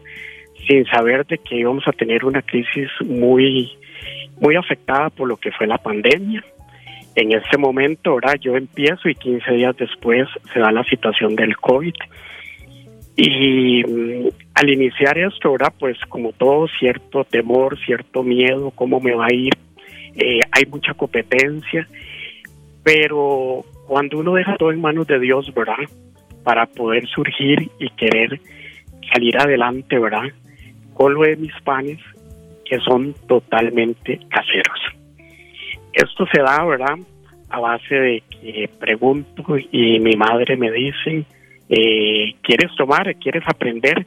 Sin saber de que íbamos a tener una crisis muy, muy afectada por lo que fue la pandemia En este momento, ahora yo empiezo y 15 días después se da la situación del COVID. Y mm, al iniciar esto, ahora pues como todo, cierto temor, cierto miedo, cómo me va a ir, eh, hay mucha competencia, pero cuando uno deja todo en manos de Dios, ¿verdad? Para poder surgir y querer salir adelante, ¿verdad? Con lo de mis panes, que son totalmente caseros. Esto se da, ¿verdad? A base de que pregunto y mi madre me dice, eh, ¿quieres tomar? ¿Quieres aprender?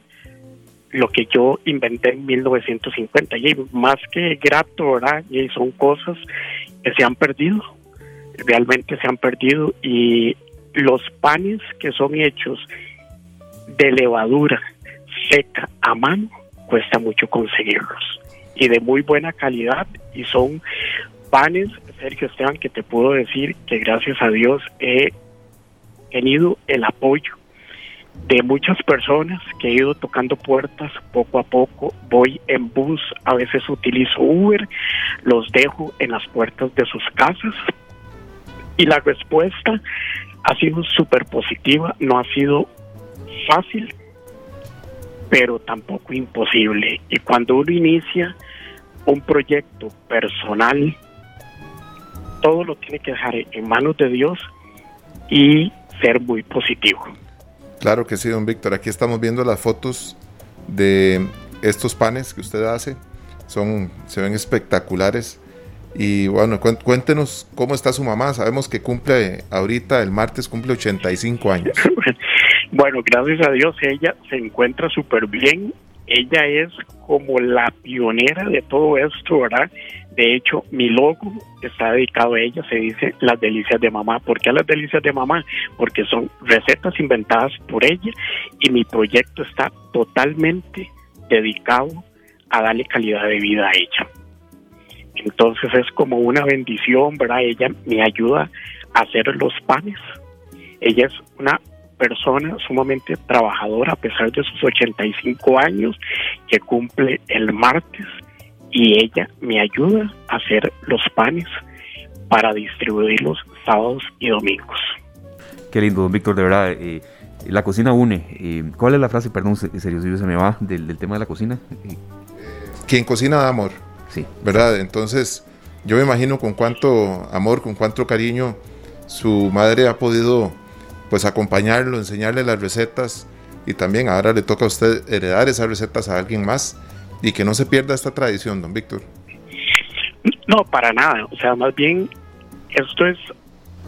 Lo que yo inventé en 1950. Y más que grato, ¿verdad? Y son cosas que se han perdido. Realmente se han perdido. Y los panes que son hechos de levadura seca a mano, cuesta mucho conseguirlos. Y de muy buena calidad. Y son panes, Sergio Esteban, que te puedo decir que gracias a Dios he tenido el apoyo de muchas personas que he ido tocando puertas poco a poco. Voy en bus, a veces utilizo Uber, los dejo en las puertas de sus casas. Y la respuesta ha sido súper positiva, no ha sido fácil, pero tampoco imposible. Y cuando uno inicia un proyecto personal, todo lo tiene que dejar en manos de Dios y ser muy positivo. Claro que sí, don Víctor. Aquí estamos viendo las fotos de estos panes que usted hace. Son, se ven espectaculares. Y bueno, cuéntenos cómo está su mamá. Sabemos que cumple ahorita, el martes, cumple 85 años. bueno, gracias a Dios, ella se encuentra súper bien. Ella es como la pionera de todo esto, ¿verdad? De hecho, mi logo está dedicado a ella, se dice Las Delicias de Mamá. ¿Por qué Las Delicias de Mamá? Porque son recetas inventadas por ella y mi proyecto está totalmente dedicado a darle calidad de vida a ella. Entonces es como una bendición, ¿verdad? Ella me ayuda a hacer los panes. Ella es una persona sumamente trabajadora a pesar de sus 85 años que cumple el martes y ella me ayuda a hacer los panes para distribuirlos sábados y domingos. Qué lindo, don Víctor, de verdad. Eh, la cocina une. Eh, ¿Cuál es la frase, perdón, serio, se me va, del, tema de la cocina? Eh, Quien cocina da amor. Sí. ¿Verdad? Entonces, yo me imagino con cuánto amor, con cuánto cariño su madre ha podido pues acompañarlo, enseñarle las recetas y también ahora le toca a usted heredar esas recetas a alguien más y que no se pierda esta tradición, don Víctor. No, para nada. O sea, más bien esto es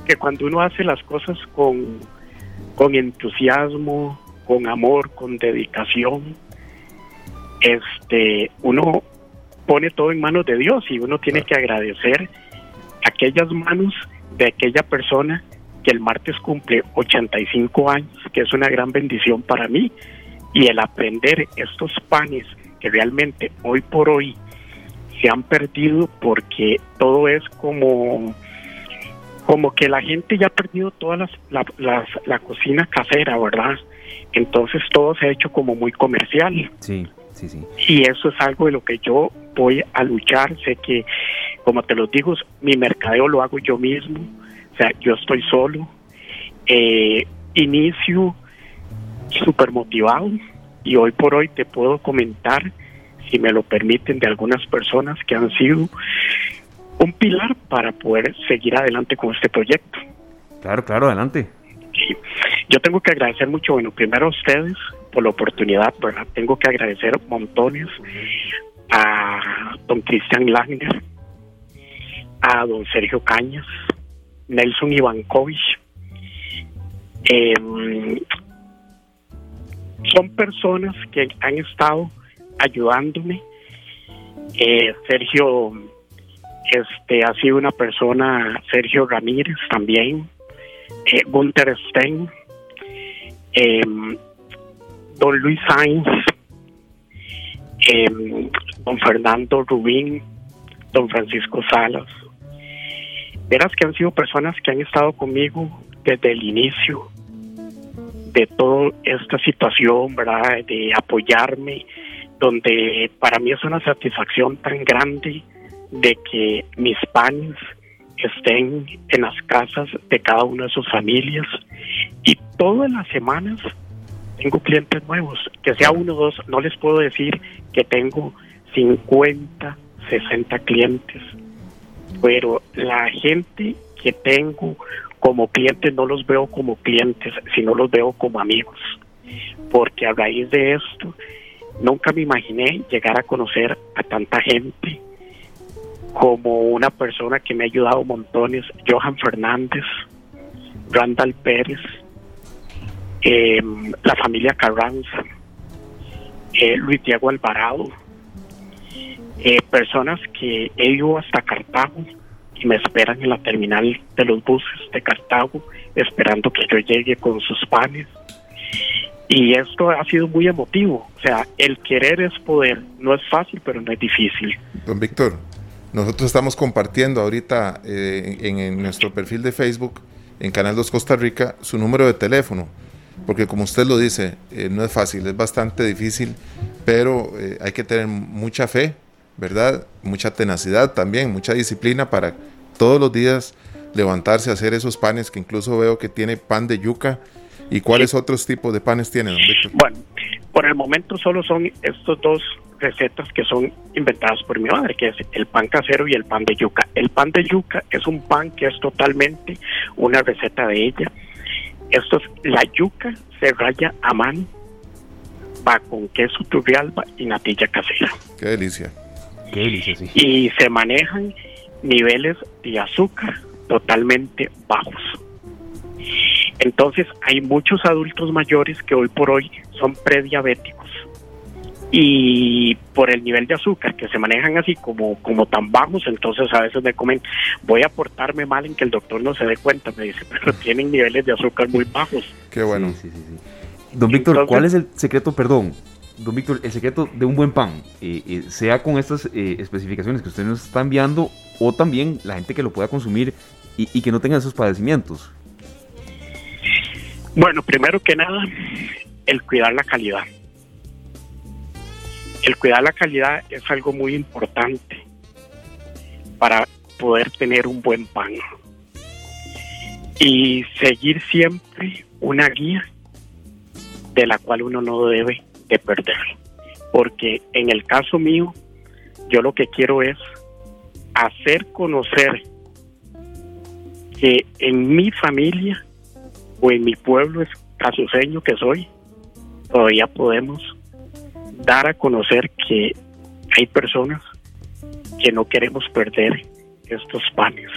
que cuando uno hace las cosas con, con entusiasmo, con amor, con dedicación, este, uno pone todo en manos de Dios y uno tiene que agradecer aquellas manos de aquella persona que el martes cumple 85 años, que es una gran bendición para mí, y el aprender estos panes realmente hoy por hoy se han perdido porque todo es como como que la gente ya ha perdido toda las, la, la, cocina casera, ¿verdad? Entonces todo se ha hecho como muy comercial. Sí, sí, sí. Y eso es algo de lo que yo voy a luchar. Sé que, como te lo digo, mi mercadeo lo hago yo mismo. O sea, yo estoy solo. Eh, inicio súper motivado y hoy por hoy te puedo comentar, si me lo permiten, de algunas personas que han sido un pilar para poder seguir adelante con este proyecto. Claro, claro, adelante. Sí. Yo tengo que agradecer mucho, bueno, primero a ustedes por la oportunidad, ¿verdad? Tengo que agradecer montones a don Cristian Langner, a don Sergio Cañas, Nelson Ivankovich, eh, son personas que han estado ayudándome. Eh, Sergio este ha sido una persona, Sergio Ramírez también, eh, Gunther Stein, em, don Luis Sainz, em, don Fernando Rubín, don Francisco Salas. Verás que han sido personas que han estado conmigo desde el inicio, de toda esta situación, ¿verdad? De apoyarme, donde para mí es una satisfacción tan grande de que mis panes estén en las casas de cada una de sus familias. Y todas las semanas tengo clientes nuevos, que sea uno o dos, no les puedo decir que tengo 50, 60 clientes, pero la gente que tengo como clientes no los veo como clientes, sino los veo como amigos, porque a raíz de esto nunca me imaginé llegar a conocer a tanta gente. Como una persona que me ha ayudado montones, Johan Fernández, Randall Pérez, eh, la familia Carranza, eh, Luis Diego Alvarado, eh, personas que he ido hasta Cartago y me esperan en la terminal de los buses de Cartago, esperando que yo llegue con sus panes. Y esto ha sido muy emotivo. O sea, el querer es poder. No es fácil, pero no es difícil. Don Víctor, nosotros estamos compartiendo ahorita en, nuestro perfil de Facebook, en Canal 2 Costa Rica, su número de teléfono porque como usted lo dice, eh, no es fácil, es bastante difícil, pero eh, hay que tener mucha fe, ¿verdad? Mucha tenacidad también, mucha disciplina para todos los días levantarse a hacer esos panes que incluso veo que tiene pan de yuca. ¿Y cuáles otros tipos de panes tiene, don Víctor? Bueno, por el momento solo son estos dos recetas que son inventadas por mi madre, que es el pan casero y el pan de yuca. El pan de yuca es un pan que es totalmente una receta de ella esto es la yuca se raya a mano, va con queso turrialba y natilla casera. Qué delicia. Qué delicia, sí. Y se manejan niveles de azúcar totalmente bajos. Entonces hay muchos adultos mayores que hoy por hoy son prediabéticos y por el nivel de azúcar que se manejan así como, como tan bajos, entonces a veces me comen, voy a portarme mal en que el doctor no se dé cuenta, me dice, pero tienen niveles de azúcar muy bajos. Qué bueno. Don Víctor, ¿cuál es el secreto, perdón? Don Víctor, el secreto de un buen pan, eh, eh, sea con estas eh, especificaciones que usted nos está enviando o también la gente que lo pueda consumir y, y que no tenga esos padecimientos. Bueno, primero que nada, el cuidar la calidad el cuidar la calidad es algo muy importante para poder tener un buen pan. Y seguir siempre una guía de la cual uno no debe de perder. Porque en el caso mío, yo lo que quiero es hacer conocer que en mi familia o en mi pueblo es casuseño que soy, todavía podemos dar a conocer que hay personas que no queremos perder estos panes.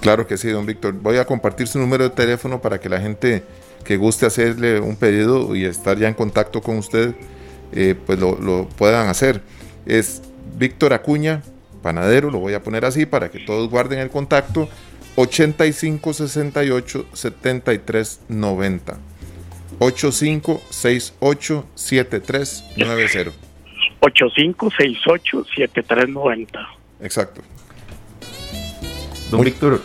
Claro que sí, don Víctor. Voy a compartir su número de teléfono para que la gente que guste hacerle un pedido y estar ya en contacto con usted, eh, pues lo, lo, puedan hacer. Es Víctor Acuña, panadero, lo voy a poner así para que todos guarden el contacto, 8568 7390. 85687390. 85687390. Exacto. Don Víctor,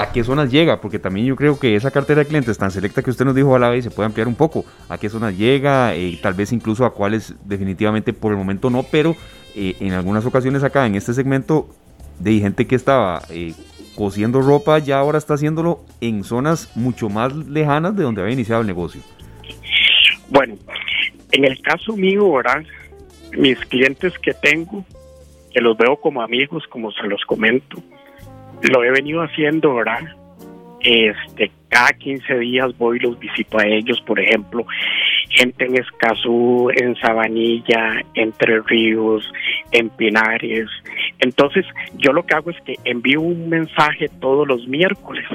¿a qué zonas llega? Porque también yo creo que esa cartera de clientes tan selecta que usted nos dijo a la vez se puede ampliar un poco. ¿A qué zonas llega? Eh, tal vez incluso a cuáles definitivamente por el momento no, pero eh, en algunas ocasiones acá en este segmento de gente que estaba eh, cosiendo ropa ya ahora está haciéndolo en zonas mucho más lejanas de donde había iniciado el negocio. Bueno, en el caso mío, ¿verdad? Mis clientes que tengo, que los veo como amigos, como se los comento, lo he venido haciendo, ¿verdad? Este, cada 15 días voy y los visito a ellos, por ejemplo, gente en Escazú, en Sabanilla, Entre Ríos, en Pinares. Entonces, yo lo que hago es que envío un mensaje todos los miércoles.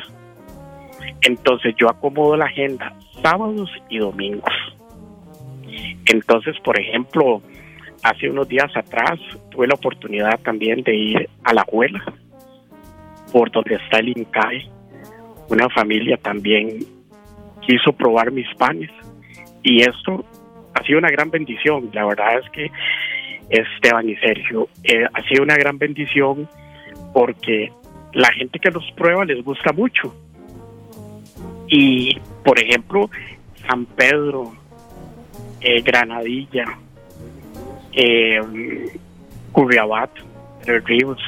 Entonces, yo acomodo la agenda sábados y domingos. Entonces, por ejemplo, hace unos días atrás tuve la oportunidad también de ir a la abuela, por donde está el INCAE. Una familia también quiso probar mis panes y esto ha sido una gran bendición. La verdad es que Esteban y Sergio, eh, ha sido una gran bendición porque la gente que los prueba les gusta mucho. Y, por ejemplo, San Pedro, eh, Granadilla, eh, Curriabat, Ríos,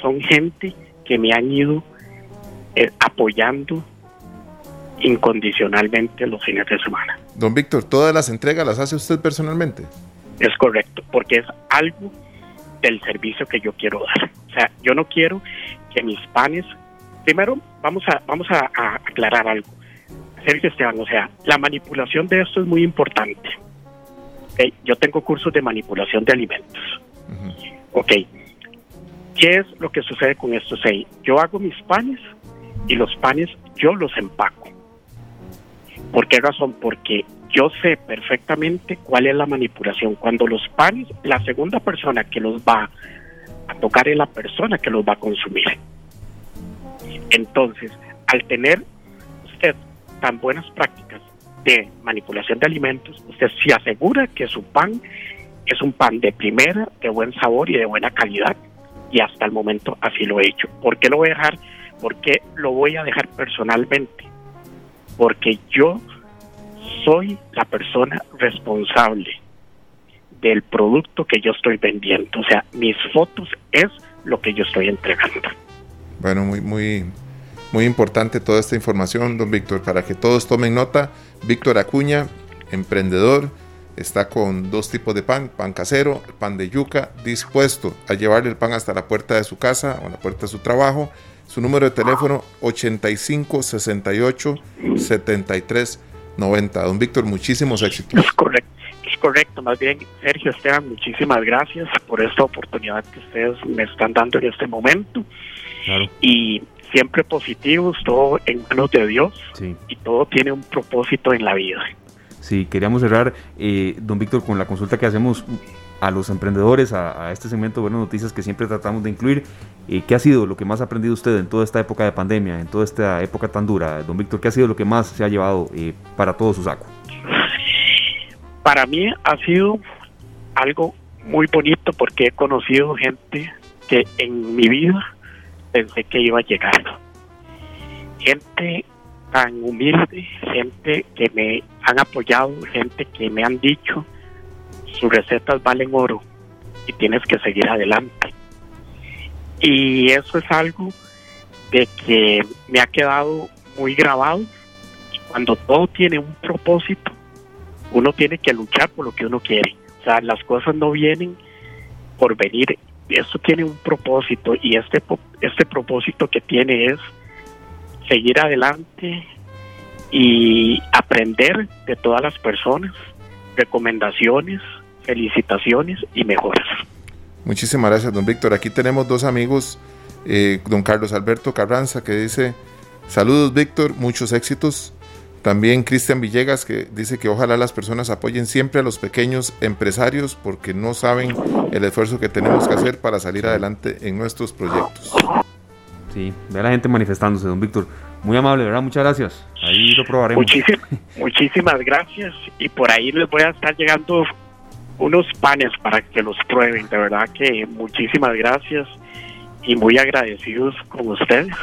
son gente que me han ido eh, apoyando incondicionalmente los fines de semana. Don Víctor, ¿todas las entregas las hace usted personalmente? Es correcto, porque es algo del servicio que yo quiero dar. O sea, yo no quiero que mis panes, primero vamos a, vamos a, aclarar algo. Sergio Esteban, o sea, la manipulación de esto es muy importante. Yo tengo cursos de manipulación de alimentos. Ok, ¿qué es lo que sucede con esto? yo hago mis panes y los panes yo los empaco. ¿Por qué razón? Porque yo sé perfectamente cuál es la manipulación. Cuando los panes, la segunda persona que los va a tocar es la persona que los va a consumir. Entonces, al tener usted tan buenas prácticas de manipulación de alimentos, usted se asegura que su pan es un pan de primera, de buen sabor y de buena calidad. Y hasta el momento así lo he hecho. ¿Por qué lo voy a dejar? ¿Por qué lo voy a dejar personalmente? Porque yo soy la persona responsable del producto que yo estoy vendiendo. O sea, mis fotos es lo que yo estoy entregando. Bueno, muy, muy, muy importante toda esta información, don Víctor, para que todos tomen nota. Víctor Acuña, emprendedor, está con dos tipos de pan, pan casero, pan de yuca, dispuesto a llevarle el pan hasta la puerta de su casa o a la puerta de su trabajo. Su número de teléfono 85 68 73 90. Don Víctor, muchísimos éxitos. Es correcto, es correcto. Más bien, Sergio Esteban, muchísimas gracias por esta oportunidad que ustedes me están dando en este momento. Y siempre positivos, todo en manos de Dios y todo tiene un propósito en la vida. Sí, queríamos cerrar, eh, don Víctor, con la consulta que hacemos a los emprendedores, a, este segmento de Buenas Noticias que siempre tratamos de incluir. Eh, ¿Qué ha sido lo que más ha aprendido usted en toda esta época de pandemia, en toda esta época tan dura? Don Víctor, ¿qué ha sido lo que más se ha llevado eh, para todo su saco? Para mí ha sido algo muy bonito porque he conocido gente que en mi vida pensé que iba a llegar. Gente tan humilde, gente que me han apoyado, gente que me han dicho sus recetas valen oro y tienes que seguir adelante. Y eso es algo de que me ha quedado muy grabado. Cuando todo tiene un propósito, uno tiene que luchar por lo que uno quiere. O sea, las cosas no vienen por venir. Esto tiene un propósito y este, este propósito que tiene es seguir adelante y aprender de todas las personas, recomendaciones, felicitaciones y mejoras. Muchísimas gracias, don Víctor. Aquí tenemos dos amigos, eh, don Carlos Alberto Carranza, que dice, saludos Víctor, muchos éxitos. También Cristian Villegas, que dice que ojalá las personas apoyen siempre a los pequeños empresarios porque no saben el esfuerzo que tenemos que hacer para salir adelante en nuestros proyectos. Sí, ve a la gente manifestándose, don Víctor. Muy amable, ¿verdad? Muchas gracias. Ahí lo probaremos. muchísimas gracias. Y por ahí les voy a estar llegando unos panes para que los prueben. De verdad que muchísimas gracias y muy agradecidos con ustedes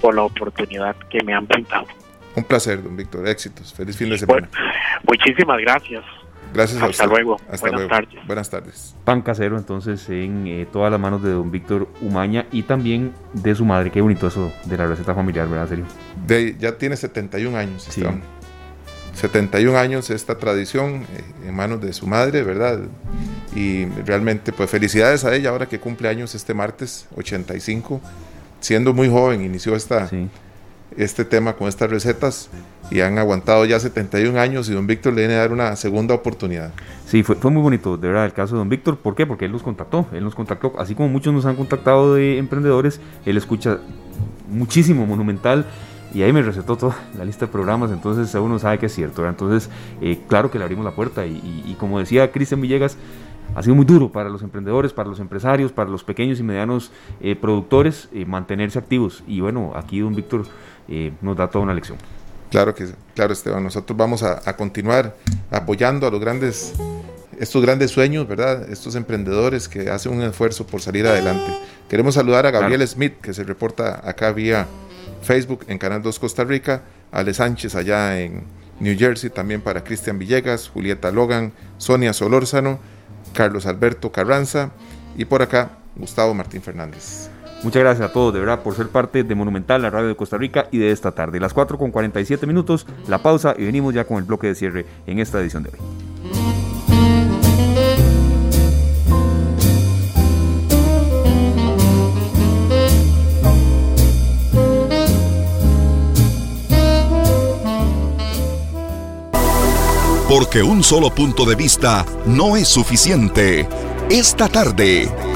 por la oportunidad que me han brindado. Un placer, don Víctor. Éxitos. Feliz fin de semana. muchísimas gracias. Gracias a Hasta luego. Hasta Buenas tardes. Buenas tardes. Pan casero, entonces, en eh, todas las manos de don Víctor Umaña y también de su madre. Qué bonito eso de la receta familiar, ¿verdad, serio? De, ya tiene 71 años, sí. 71 años esta tradición eh, en manos de su madre, ¿verdad? Y realmente, pues felicidades a ella ahora que cumple años este martes, 85. Siendo muy joven, inició esta, este tema con estas recetas y han aguantado ya 71 años y don Víctor le viene a dar una segunda oportunidad. Sí, fue, muy bonito, de verdad, el caso de don Víctor. ¿Por qué? Porque él nos contactó, él nos contactó, así como muchos nos han contactado de emprendedores, él escucha muchísimo Monumental y ahí me recetó toda la lista de programas, entonces uno sabe que es cierto. Entonces, eh, claro que le abrimos la puerta y, como decía Cristian Villegas, ha sido muy duro para los emprendedores, para los empresarios, para los pequeños y medianos eh, productores eh, mantenerse activos. Y bueno, aquí don Víctor nos da toda una lección. Claro que, claro Esteban, nosotros vamos a, a continuar apoyando a los grandes estos grandes sueños, ¿verdad? Estos emprendedores que hacen un esfuerzo por salir adelante. Queremos saludar a Gabriel Smith, que se reporta acá vía Facebook en Canal 2 Costa Rica, Ale Sánchez allá en New Jersey, también para Cristian Villegas, Julieta Logan, Sonia Solórzano, Carlos Alberto Carranza y por acá Gustavo Martín Fernández. Muchas gracias a todos, de verdad, por ser parte de Monumental, la radio de Costa Rica y de esta tarde. Las 4 con 47 minutos, la pausa y venimos ya con el bloque de cierre en esta edición de hoy. Porque un solo punto de vista no es suficiente. Esta tarde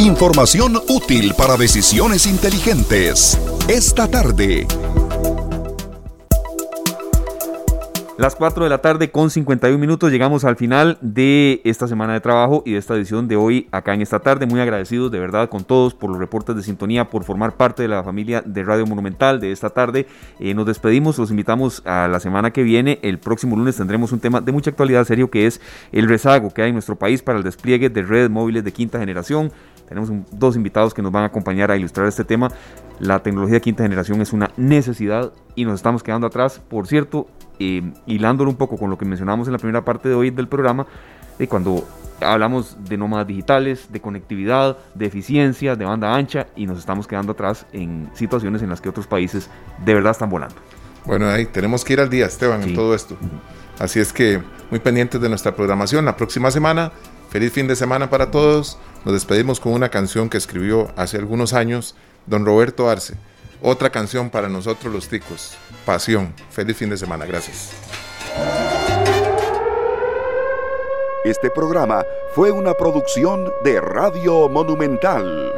Información útil para decisiones inteligentes. Esta tarde. Las 4 de la tarde con 51 minutos llegamos al final de esta semana de trabajo y de esta edición de hoy acá en esta tarde. Muy agradecidos de verdad con todos por los reportes de sintonía, por formar parte de la familia de Radio Monumental de esta tarde. Eh, nos despedimos, los invitamos a la semana que viene. El próximo lunes tendremos un tema de mucha actualidad serio que es el rezago que hay en nuestro país para el despliegue de redes móviles de quinta generación. Tenemos dos invitados que nos van a acompañar a ilustrar este tema. La tecnología de quinta generación es una necesidad y nos estamos quedando atrás. Por cierto, eh, hilándolo un poco con lo que mencionamos en la primera parte de hoy del programa, de cuando hablamos de nómadas digitales, de conectividad, de eficiencia, de banda ancha y nos estamos quedando atrás en situaciones en las que otros países de verdad están volando. Bueno, ahí tenemos que ir al día, Esteban, en todo esto. Así es que muy pendientes de nuestra programación. La próxima semana Feliz fin de semana para todos. Nos despedimos con una canción que escribió hace algunos años don Roberto Arce. Otra canción para nosotros los ticos. Pasión. Feliz fin de semana. Gracias. Este programa fue una producción de Radio Monumental.